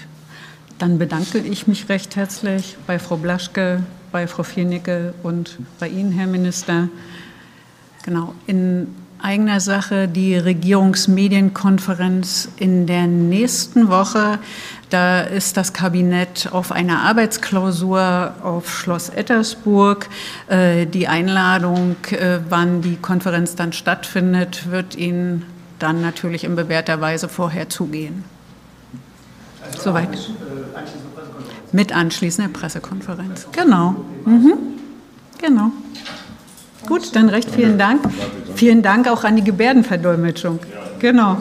Dann bedanke ich mich recht herzlich bei Frau Blaschke, bei Frau Viernicke und bei Ihnen, Herr Minister. Genau, in eigener Sache die Regierungsmedienkonferenz in der nächsten Woche. Da ist das Kabinett auf einer Arbeitsklausur auf Schloss Ettersburg. Äh, die Einladung, äh, wann die Konferenz dann stattfindet, wird Ihnen dann natürlich in bewährter Weise vorher zugehen. Also Soweit. Äh, mit anschließender Pressekonferenz. Genau. Mhm. Genau. Gut, dann recht vielen Dank. Vielen Dank auch an die Gebärdenverdolmetschung. Genau.